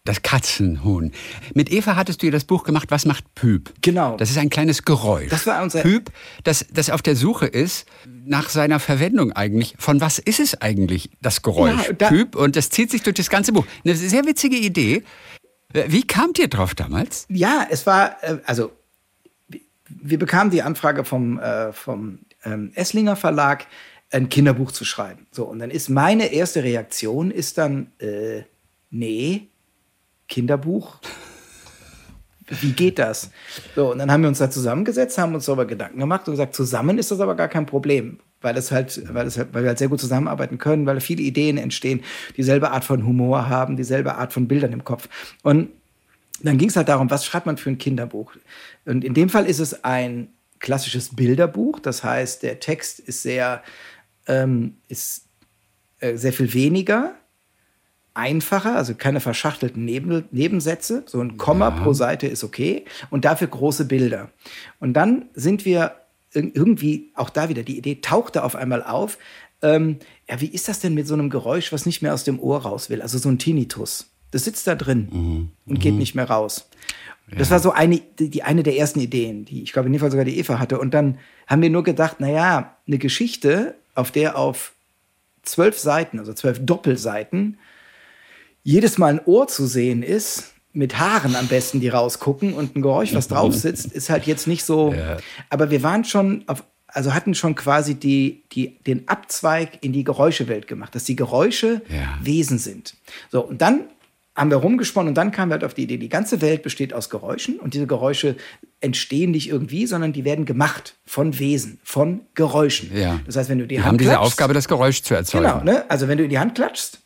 Das Katzenhuhn. Mit Eva hattest du ja das Buch gemacht, Was macht Püp? Genau. Das ist ein kleines Geräusch. Das war unser- Püp, das, das auf der Suche ist nach seiner Verwendung eigentlich. Von was ist es eigentlich, das Geräusch? Ja, da- Püp. Und das zieht sich durch das ganze Buch. Eine sehr witzige Idee. Wie kamt ihr drauf damals? Ja, es war, äh, also wir bekamen die Anfrage vom, äh, vom ähm, Esslinger Verlag, ein Kinderbuch zu schreiben. So, und dann ist meine erste Reaktion ist dann, äh, nee, Kinderbuch? Wie geht das? So, und dann haben wir uns da zusammengesetzt, haben uns darüber Gedanken gemacht und gesagt, zusammen ist das aber gar kein Problem. Weil es halt, weil es halt, weil wir halt sehr gut zusammenarbeiten können, weil viele Ideen entstehen, dieselbe Art von Humor haben, dieselbe Art von Bildern im Kopf. Und dann ging es halt darum, was schreibt man für ein Kinderbuch? Und in dem Fall ist es ein klassisches Bilderbuch. Das heißt, der Text ist sehr, ähm, ist äh, sehr viel weniger, einfacher, also keine verschachtelten Neben Nebensätze. So ein Komma pro Seite ist okay. Und dafür große Bilder. Und dann sind wir ir- irgendwie, auch da wieder, die Idee tauchte auf einmal auf. Ähm, ja, wie ist das denn mit so einem Geräusch, was nicht mehr aus dem Ohr raus will? Also so ein Tinnitus. Das sitzt da drin und geht nicht mehr raus. Das war so eine, die, die eine der ersten Ideen, die ich glaube in dem Fall sogar die Eva hatte. Und dann haben wir nur gedacht, naja, eine Geschichte, auf der auf zwölf Seiten, also zwölf Doppelseiten, jedes Mal ein Ohr zu sehen ist, mit Haaren am besten, die rausgucken und ein Geräusch, was drauf sitzt, ist halt jetzt nicht so. Aber wir waren schon auf, also hatten schon quasi die, die, den Abzweig in die Geräuschewelt gemacht, dass die Geräusche Ja. Wesen sind. So, und dann haben wir rumgesponnen und dann kamen wir halt auf die Idee, die ganze Welt besteht aus Geräuschen und diese Geräusche entstehen nicht irgendwie, sondern die werden gemacht von Wesen, von Geräuschen. Ja. Das heißt, wenn du die Wir Hand haben diese klatschst- Aufgabe, das Geräusch zu erzeugen. Genau, ne? Also wenn du in die Hand klatschst,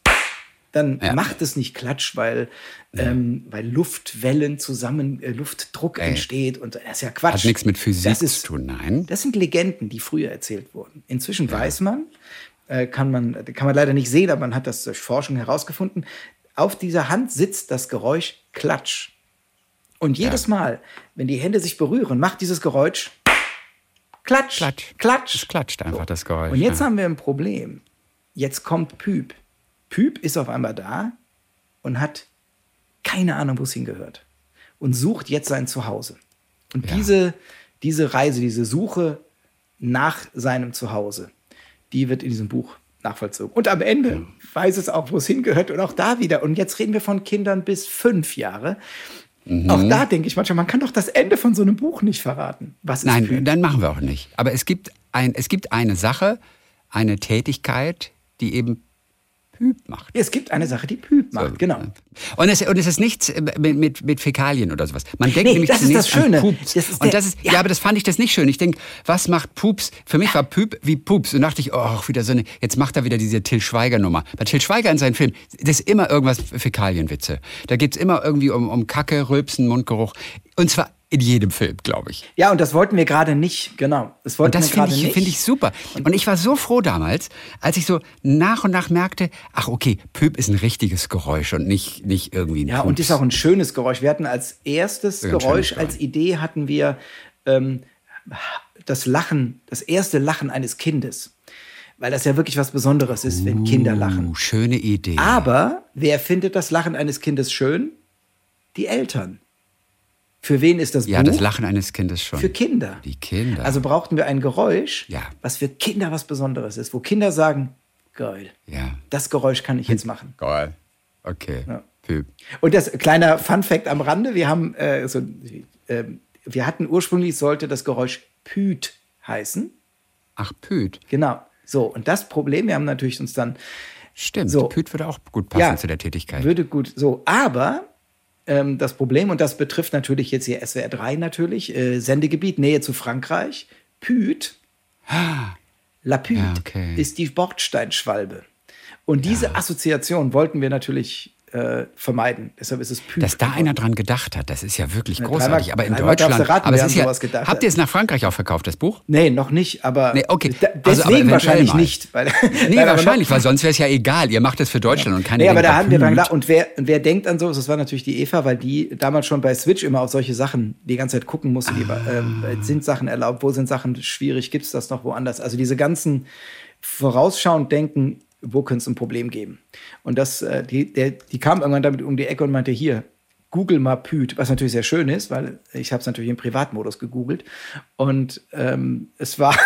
dann ja. macht es nicht Klatsch, weil, ja. ähm, weil Luftwellen zusammen, äh, Luftdruck Ey. entsteht und das ist ja Quatsch. Hat nichts mit Physik das ist, zu tun, nein. Das sind Legenden, die früher erzählt wurden. Inzwischen ja. weiß man, äh, kann man, kann man leider nicht sehen, aber man hat das durch Forschung herausgefunden. Auf dieser Hand sitzt das Geräusch Klatsch. Und jedes Mal, wenn die Hände sich berühren, macht dieses Geräusch Klatsch. Klatsch. Klatsch. Es klatscht einfach das Geräusch. Und jetzt haben wir ein Problem. Jetzt kommt Püp. Püp ist auf einmal da und hat keine Ahnung, wo es hingehört. Und sucht jetzt sein Zuhause. Und ja. diese, diese Reise, diese Suche nach seinem Zuhause, die wird in diesem Buch nachvollzogen. Und am Ende ja. weiß es auch, wo es hingehört und auch da wieder. Und jetzt reden wir von Kindern bis fünf Jahre. Mhm. Auch da denke ich manchmal, man kann doch das Ende von so einem Buch nicht verraten. Was ist Nein, Püp? dann machen wir auch nicht. Aber es gibt, ein, es gibt eine Sache, eine Tätigkeit, die eben Püp macht. Es gibt eine Sache, die Püp macht, so. genau. Und es, und es ist nichts mit, mit, mit Fäkalien oder sowas. Man denkt nee, nämlich das zunächst ist das Schöne. an Pups. Das ist und das ist, ja. ja. aber das fand ich das nicht schön. Ich denke, was macht Pups? Für mich war Püp wie Pups. Und dachte ich, oh, wieder so eine, jetzt macht er wieder diese Till Schweiger-Nummer. Bei Till Schweiger in seinen Filmen, das ist immer irgendwas Fäkalienwitze. Da geht es immer irgendwie um, um Kacke, Rülpsen, Mundgeruch. Und zwar in jedem Film, glaube ich. Ja, und das wollten wir gerade nicht, genau. Das wollten und das finde ich, find ich super. Und ich war so froh damals, als ich so nach und nach merkte, ach okay, Pöp ist ein richtiges Geräusch und nicht, nicht irgendwie ein Ja, Pups. und ist auch ein schönes Geräusch. Wir hatten als erstes ja, Geräusch, als Idee hatten wir ähm, das Lachen, das erste Lachen eines Kindes. Weil das ja wirklich was Besonderes ist, wenn Kinder lachen. Uh, schöne Idee. Aber wer findet das Lachen eines Kindes schön? Die Eltern. Für wen ist das ja, Buch? Ja, das Lachen eines Kindes schon. Für Kinder. Die Kinder. Also brauchten wir ein Geräusch, ja. was für Kinder was Besonderes ist, wo Kinder sagen, geil. Ja. Das Geräusch kann ich jetzt machen. Geil. Okay. Ja. Und das kleiner Fun Fact am Rande: Wir haben äh, so, äh, wir hatten ursprünglich sollte das Geräusch Püt heißen. Ach Püt. Genau. So und das Problem, wir haben natürlich uns dann Stimmt. So, Püt würde auch gut passen ja, zu der Tätigkeit. Würde gut. So, aber ähm, das Problem, und das betrifft natürlich jetzt hier SWR 3 natürlich, äh, Sendegebiet, Nähe zu Frankreich, Püt. La Püt ja, okay. ist die Bordsteinschwalbe. Und diese ja. Assoziation wollten wir natürlich äh, vermeiden. Deshalb ist es Püt. Dass da einer dran gedacht hat, das ist ja wirklich ja, großartig. aber in Deutschland, raten, aber es ist ja, gedacht, habt ihr es nach Frankreich auch verkauft, das Buch? Nee, noch nicht, aber nee, okay. also, deswegen wahrscheinlich mal. nicht. Weil, nee, weil wahrscheinlich, weil sonst wäre es ja egal. Ihr macht es für Deutschland und keine Nee, aber da haben wir dran gedacht. Und wer, wer denkt an sowas, das war natürlich die Eva, weil die damals schon bei Switch immer auf solche Sachen die ganze Zeit gucken musste. Ah. äh, sind Sachen erlaubt? Wo sind Sachen schwierig? Gibt es das noch woanders? Also diese ganzen vorausschauend denken, wo könnte es ein Problem geben? Und das, äh, die, der, die kam irgendwann damit um die Ecke und meinte, hier, Google mal Püt, was natürlich sehr schön ist, weil ich habe es natürlich im Privatmodus gegoogelt. Und ähm, es war,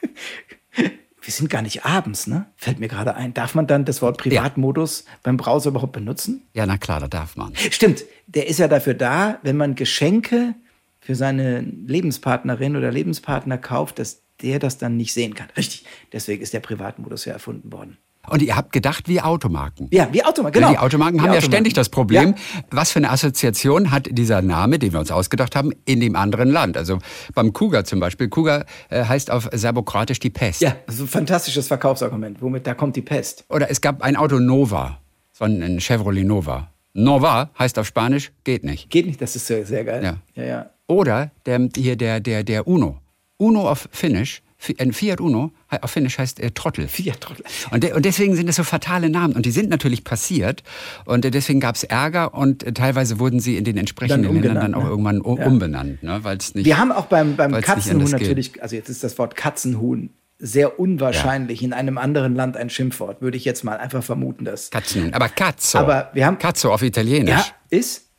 wir sind gar nicht abends, ne? Fällt mir gerade ein. Darf man dann das Wort Privatmodus ja. beim Browser überhaupt benutzen? Ja, na klar, da darf man. Stimmt, der ist ja dafür da, wenn man Geschenke für seine Lebenspartnerin oder Lebenspartner kauft, dass der das dann nicht sehen kann. Richtig. Deswegen ist der Privatmodus ja erfunden worden. Und ihr habt gedacht wie Automarken. Ja, wie Automarken, genau. Die Automarken wie haben Automarken. ja ständig das Problem, ja. was für eine Assoziation hat dieser Name, den wir uns ausgedacht haben, in dem anderen Land. Also beim Kuga zum Beispiel. Kuga äh, heißt auf Serbokratisch die Pest. Ja, also ein fantastisches Verkaufsargument. Womit da kommt die Pest. Oder es gab ein Auto Nova. War ein Chevrolet Nova. Nova heißt auf Spanisch geht nicht. Geht nicht, das ist sehr, sehr geil. Ja. Ja, ja. Oder der, hier der, der, der Uno. Uno auf Finnish, ein Fiat Uno auf Finnish heißt äh, Trottel. Fiat Trottel. Und, de, und deswegen sind das so fatale Namen. Und die sind natürlich passiert. Und äh, deswegen gab es Ärger und äh, teilweise wurden sie in den entsprechenden Ländern dann auch ne? irgendwann ja. umbenannt. Ne? Weil's nicht, Wir haben auch beim, beim Katzenhuhn natürlich, also jetzt ist das Wort Katzenhuhn sehr unwahrscheinlich ja. in einem anderen Land ein Schimpfwort, würde ich jetzt mal einfach vermuten, dass. Katzenhuhn, aber Katzo. Aber wir haben. Katzo auf Italienisch. Ja, ist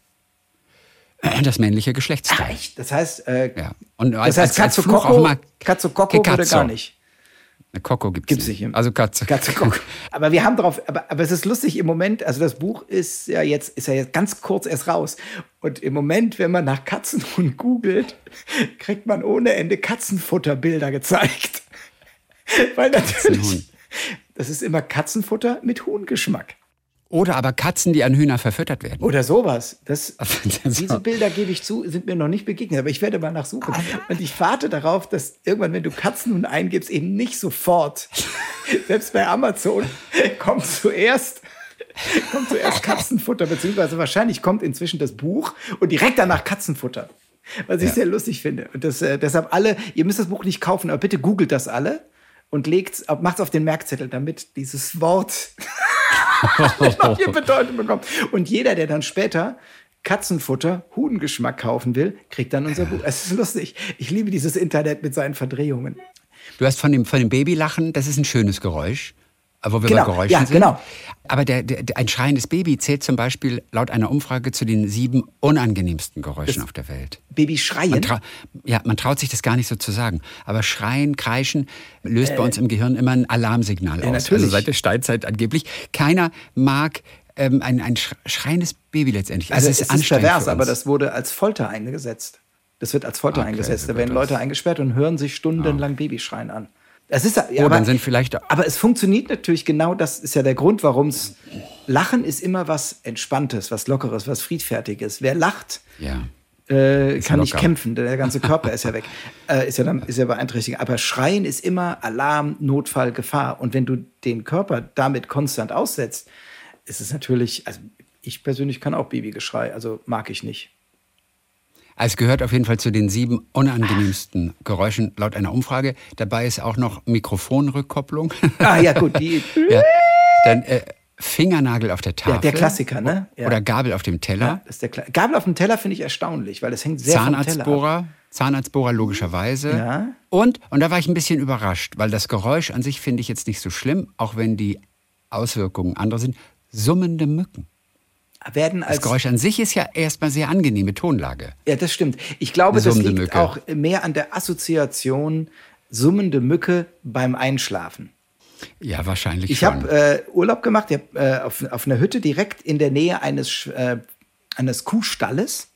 das männliche Geschlechtsteil. Ach, echt? Das heißt, äh, ja. Und das heißt, Katze Koko, Katze Koko wurde gar nicht. Eine Koko gibt es nicht. Also Katze. Katze Koko. aber wir haben drauf, aber, aber es ist lustig im Moment, also das Buch ist ja jetzt, ist ja jetzt ganz kurz erst raus. Und im Moment, wenn man nach Katzenhuhn googelt, kriegt man ohne Ende Katzenfutterbilder gezeigt. Weil natürlich, das ist immer Katzenfutter mit Huhngeschmack. Oder aber Katzen, die an Hühner verfüttert werden. Oder sowas. Das, diese Bilder, gebe ich zu, sind mir noch nicht begegnet. Aber ich werde mal nachsuchen. Und ich warte darauf, dass irgendwann, wenn du Katzen nun eingibst, eben nicht sofort, selbst bei Amazon, kommt zuerst kommt zuerst Katzenfutter, beziehungsweise wahrscheinlich kommt inzwischen das Buch und direkt danach Katzenfutter. Was ich ja. sehr lustig finde. Und das, äh, deshalb alle, ihr müsst das Buch nicht kaufen, aber bitte googelt das alle und legt, macht es auf den Merkzettel, damit dieses Wort Bedeutung bekommt. Und jeder, der dann später Katzenfutter, Hudengeschmack kaufen will, kriegt dann unser Buch. Es ist lustig. Ich liebe dieses Internet mit seinen Verdrehungen. Du hast von dem, von dem Babylachen, das ist ein schönes Geräusch. Wo wir genau, bei Geräuschen ja, sind. Genau. Aber der, der, ein schreiendes Baby zählt zum Beispiel laut einer Umfrage zu den sieben unangenehmsten Geräuschen das auf der Welt. Baby schreien? Man ja, man traut sich das gar nicht so zu sagen. Aber Schreien, Kreischen löst äh, bei uns im Gehirn immer ein Alarmsignal ja, aus. Natürlich. Also seit der Steinzeit angeblich. Keiner mag ähm, ein, ein schreiendes Baby letztendlich. Also, also es ist, ist pervers, aber das wurde als Folter eingesetzt. Das wird als Folter okay, eingesetzt. Da werden Leute eingesperrt und hören sich stundenlang oh. Babyschreien an. Es ist, ja, oh, aber, dann sind vielleicht. Aber es funktioniert natürlich genau, das ist ja der Grund, warum es. Lachen ist immer was Entspanntes, was Lockeres, was Friedfertiges. Wer lacht, ja. äh, kann locker. nicht kämpfen, der ganze Körper ist ja weg, äh, ist, ja dann, ist ja beeinträchtigt. Aber Schreien ist immer Alarm, Notfall, Gefahr. Und wenn du den Körper damit konstant aussetzt, ist es natürlich, also ich persönlich kann auch Babygeschrei, also mag ich nicht. Es gehört auf jeden Fall zu den sieben unangenehmsten Geräuschen laut einer Umfrage. Dabei ist auch noch Mikrofonrückkopplung. Ah ja, gut. Die ja. Dann äh, Fingernagel auf der Tafel. Ja, der Klassiker, ne? Ja. Oder Gabel auf dem Teller. Ja, das ist der Kla Gabel auf dem Teller finde ich erstaunlich, weil es hängt sehr Zahnarztbohrer. Vom Teller Zahnarztbohrer logischerweise. Ja. Und, und da war ich ein bisschen überrascht, weil das Geräusch an sich finde ich jetzt nicht so schlimm, auch wenn die Auswirkungen andere sind. Summende Mücken werden als. Das Geräusch an sich ist ja erstmal sehr angenehme Tonlage. Ja, das stimmt. Ich glaube, das liegt Mücke. auch mehr an der Assoziation summende Mücke beim Einschlafen. Ja, wahrscheinlich ich schon. Ich habe äh, Urlaub gemacht ich hab, äh, auf, auf einer Hütte direkt in der Nähe eines, äh, eines Kuhstalles.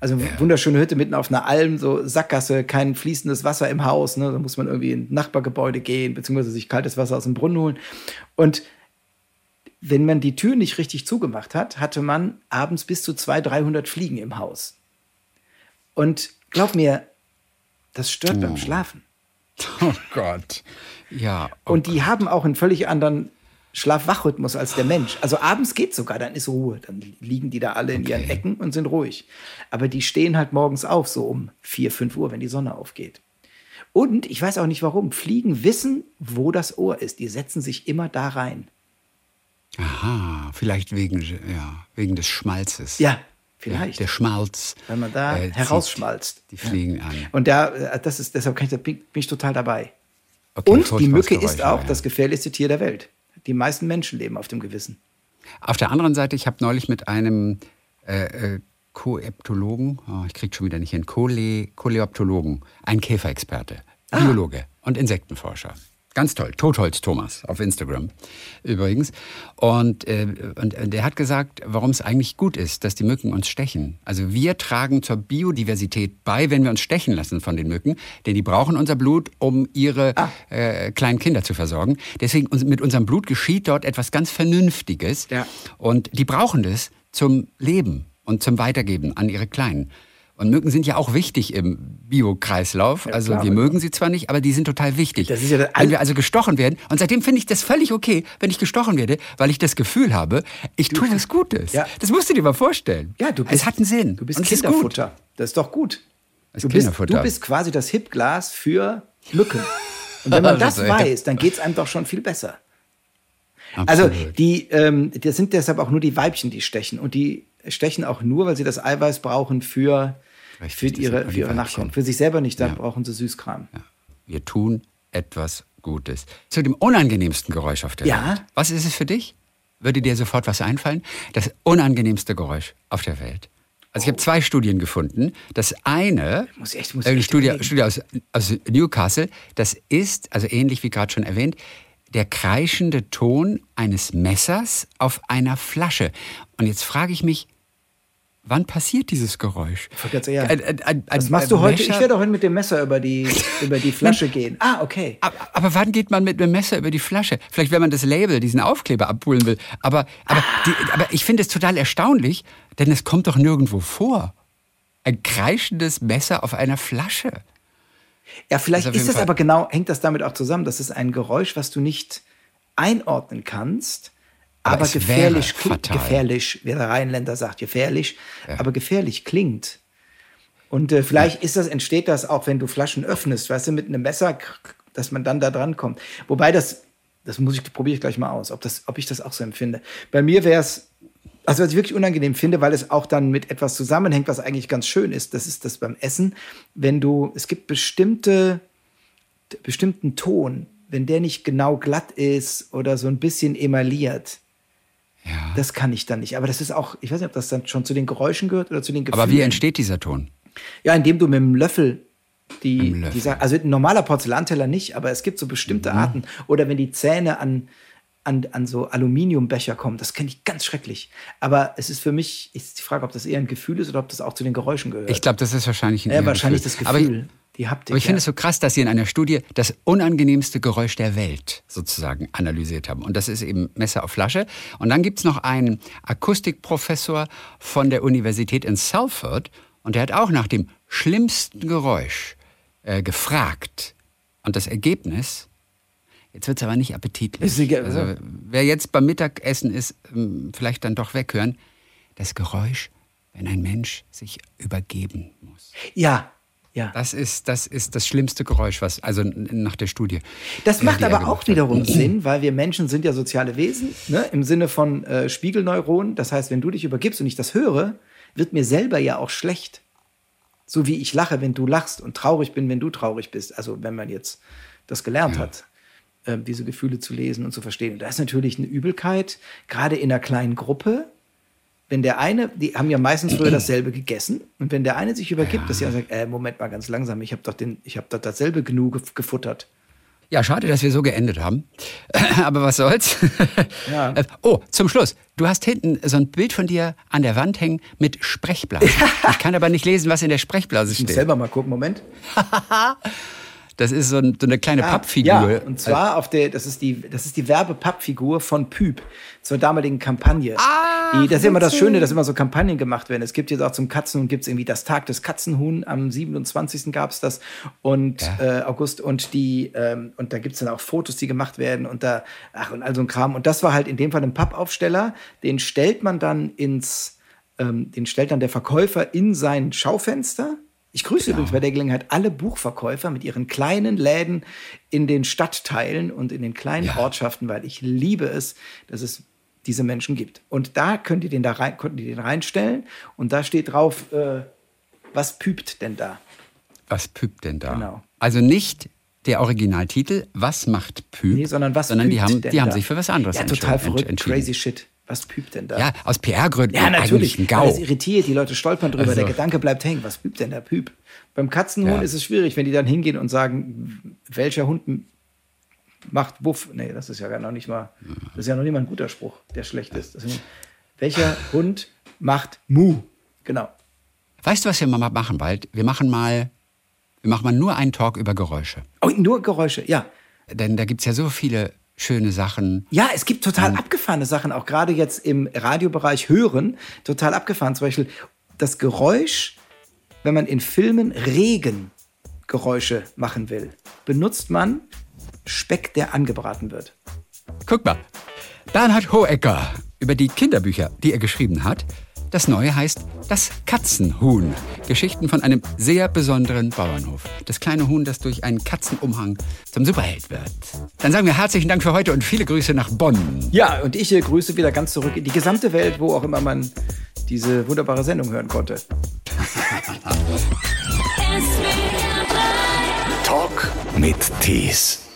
Also ja. wunderschöne Hütte mitten auf einer Alm, so Sackgasse, kein fließendes Wasser im Haus. Ne? Da muss man irgendwie in ein Nachbargebäude gehen, beziehungsweise sich kaltes Wasser aus dem Brunnen holen. Und wenn man die Tür nicht richtig zugemacht hat, hatte man abends bis zu 200, 300 Fliegen im Haus. Und glaub mir, das stört oh. beim Schlafen. Oh Gott. Ja. Oh und die Gott. haben auch einen völlig anderen Schlaf-Wach-Rhythmus als der Mensch. Also abends geht sogar, dann ist Ruhe. Dann liegen die da alle in okay. ihren Ecken und sind ruhig. Aber die stehen halt morgens auf, so um 4, 5 Uhr, wenn die Sonne aufgeht. Und ich weiß auch nicht warum. Fliegen wissen, wo das Ohr ist. Die setzen sich immer da rein. Aha, vielleicht wegen, ja, wegen des Schmalzes. Ja, vielleicht. Der Schmalz. Wenn man da äh, herausschmalzt. Die fliegen ja. an. Und da, äh, das ist, deshalb ich, bin ich total dabei. Okay, Und die Mücke ist auch ja. das gefährlichste Tier der Welt. Die meisten Menschen leben auf dem Gewissen. Auf der anderen Seite, ich habe neulich mit einem äh, äh, Koeptologen, oh, ich kriege schon wieder nicht hin, Kole, Koleoptologen, ein Käferexperte, ah. Biologe und Insektenforscher Ganz toll. Totholz Thomas auf Instagram übrigens. Und, äh, und der hat gesagt, warum es eigentlich gut ist, dass die Mücken uns stechen. Also wir tragen zur Biodiversität bei, wenn wir uns stechen lassen von den Mücken. Denn die brauchen unser Blut, um ihre ah. äh, kleinen Kinder zu versorgen. Deswegen mit unserem Blut geschieht dort etwas ganz Vernünftiges. Ja. Und die brauchen das zum Leben und zum Weitergeben an ihre Kleinen. Und Mücken sind ja auch wichtig im Biokreislauf. Ja, also klar, wir mögen sie zwar nicht, aber die sind total wichtig. Das ist ja wenn wir also gestochen werden, und seitdem finde ich das völlig okay, wenn ich gestochen werde, weil ich das Gefühl habe, ich tue was Gutes. Ja. Das musst du dir mal vorstellen. Ja, du bist, es hat einen Sinn. Du bist Kinderfutter. Das ist doch gut. Du bist, du bist quasi das Hipglas für Mücken. Und wenn man das weiß, dann geht es einem doch schon viel besser. Also Absolut. Also die, ähm, das sind deshalb auch nur die Weibchen, die stechen. Und die stechen auch nur, weil sie das Eiweiß brauchen für Richtig, für ihre, für ihre Nachkommen. Für sich selber nicht, dann ja. brauchen sie Süßkram. Ja. Wir tun etwas Gutes. Zu dem unangenehmsten Geräusch auf der ja. Welt. Was ist es für dich? Würde dir sofort was einfallen? Das unangenehmste Geräusch auf der Welt. Also ich habe zwei Studien gefunden. Das eine, muss echt, muss eine Studie, Studie aus, aus Newcastle, das ist, also ähnlich wie gerade schon erwähnt, der kreischende Ton eines Messers auf einer Flasche. Und jetzt frage ich mich, Wann passiert dieses Geräusch? Ja. Ein, ein, ein, Was machst du heute? Messer? Ich werde auch mit dem Messer über die, über die Flasche gehen. Ah, okay. Aber, aber, wann geht man mit dem Messer über die Flasche? Vielleicht, wenn man das Label, diesen Aufkleber abholen will. Aber, aber, ah. die, aber ich finde es total erstaunlich, denn es kommt doch nirgendwo vor. Ein kreischendes Messer auf einer Flasche. Ja, vielleicht das ist das aber genau, hängt das damit auch zusammen. Das ist ein Geräusch, was du nicht einordnen kannst aber, gefährlich klingt. Gefährlich, wie der Rheinländer sagt, gefährlich, aber gefährlich klingt. Und äh, vielleicht ist das, entsteht das auch, wenn du Flaschen öffnest, weißt du, mit einem Messer, dass man dann da dran kommt. Wobei das, das muss ich, probiere ich gleich mal aus, ob, das, ob ich das auch so empfinde. Bei mir wäre es, also was ich wirklich unangenehm finde, weil es auch dann mit etwas zusammenhängt, was eigentlich ganz schön ist, das ist das beim Essen, wenn du, es gibt bestimmte, bestimmten Ton, wenn der nicht genau glatt ist oder so ein bisschen emailliert, Ja. das kann ich dann nicht. Aber das ist auch, ich weiß nicht, ob das dann schon zu den Geräuschen gehört oder zu den Gefühlen. Aber wie entsteht dieser Ton? Ja, indem du mit dem Löffel die, Löffel. die also ein normaler Porzellanteller nicht, aber es gibt so bestimmte Mhm. Arten. Oder wenn die Zähne an, an, an so Aluminiumbecher kommen, das kenne ich ganz schrecklich. Aber es ist für mich, ist die Frage, ob das eher ein Gefühl ist oder ob das auch zu den Geräuschen gehört. Ich glaube, das ist wahrscheinlich ein ja, wahrscheinlich Gefühl. das Aber Gefühl, ich, die Haptik. aber ich finde es so krass, dass Sie in einer Studie das unangenehmste Geräusch der Welt sozusagen analysiert haben. Und das ist eben Messer auf Flasche. Und dann gibt es noch einen Akustikprofessor von der Universität in Salford. Und der hat auch nach dem schlimmsten Geräusch äh, gefragt. Und das Ergebnis, jetzt wird es aber nicht appetitlich. Also, wer jetzt beim Mittagessen ist, ähm, vielleicht dann doch weghören. Das Geräusch, wenn ein Mensch sich übergeben muss. Ja, ja. Das ist, das ist das schlimmste Geräusch, was, also nach der Studie. Das äh, macht er aber auch hat. wiederum Sinn, weil wir Menschen sind ja soziale Wesen, ne? im Sinne von äh, Spiegelneuronen. Das heißt, wenn du dich übergibst und ich das höre, wird mir selber ja auch schlecht. So wie ich lache, wenn du lachst und traurig bin, wenn du traurig bist. Also wenn man jetzt das gelernt hat, äh, diese Gefühle zu lesen und zu verstehen. Und da ist natürlich eine Übelkeit, gerade in einer kleinen Gruppe. Wenn der eine, die haben ja meistens früher dasselbe gegessen, und wenn der eine sich übergibt, dass er sagt, äh, Moment mal ganz langsam, ich habe doch den, ich habe doch dasselbe genug gef- gefuttert. Ja, schade, dass wir so geendet haben. Aber was soll's. Ja. Äh, Oh, zum Schluss. Du hast hinten so ein Bild von dir an der Wand hängen mit Sprechblasen. Ich kann aber nicht lesen, was in der Sprechblase Ich muss steht. selber mal gucken, Moment. Das ist so, ein, so eine kleine Ah, Pappfigur. Ja, und zwar auf der, das ist die, das ist die Werbepappfigur von Püb zur damaligen Kampagne. Ah, die, das ist immer das Schöne, dass immer so Kampagnen gemacht werden. Es gibt jetzt auch zum Katzenhuhn, gibt es irgendwie das Tag des Katzenhuhn, am 27. gab es das und Ja. äh, August und die, ähm, und da gibt es dann auch Fotos, die gemacht werden und da, ach und all so ein Kram. Und das war halt in dem Fall ein Pappaufsteller, den stellt man dann ins, ähm, den stellt dann der Verkäufer in sein Schaufenster. Ich grüße übrigens bei der Gelegenheit alle Buchverkäufer mit ihren kleinen Läden in den Stadtteilen und in den kleinen Ja. Ortschaften, weil ich liebe es, dass es diese Menschen gibt. Und da könnt ihr den da rein, konnten die den reinstellen und da steht drauf, äh, was püpt denn da? Was püpt denn da? Genau. Also nicht der Originaltitel, was macht Püp? Nee, sondern was sondern die haben, die haben sich für was anderes Ja, entschieden- total verrückt, crazy shit. Was püpt denn da? Ja, aus PR-Gründen Ja, natürlich. ein GAU. Das irritiert, die Leute stolpern drüber, Also- der Gedanke bleibt hängen. Was püpt denn der Püp? Beim Katzenhuhn Ja. ist es schwierig, wenn die dann hingehen und sagen, welcher Hund macht Wuff. Nee, das ist ja gar noch nicht mal, das ist ja noch nicht mal ein guter Spruch, der schlecht ist. Ist welcher Hund macht Mu? Genau. Weißt du, was wir mal machen bald? Wir machen mal, wir machen mal nur einen Talk über Geräusche. Oh, nur Geräusche, ja. Denn da gibt's ja so viele schöne Sachen. Ja, es gibt total abgefahrene Sachen, auch gerade jetzt im Radiobereich hören, total abgefahren. Zum Beispiel das Geräusch, wenn man in Filmen Regengeräusche machen will, benutzt man Speck, der angebraten wird. Guck mal, Bernhard Hohecker über die Kinderbücher, die er geschrieben hat. Das neue heißt Das Katzenhuhn. Geschichten von einem sehr besonderen Bauernhof. Das kleine Huhn, das durch einen Katzenumhang zum Superheld wird. Dann sagen wir herzlichen Dank für heute und viele Grüße nach Bonn. Ja, und ich äh, grüße wieder ganz zurück in die gesamte Welt, wo auch immer man diese wunderbare Sendung hören konnte. Talk mit Tees.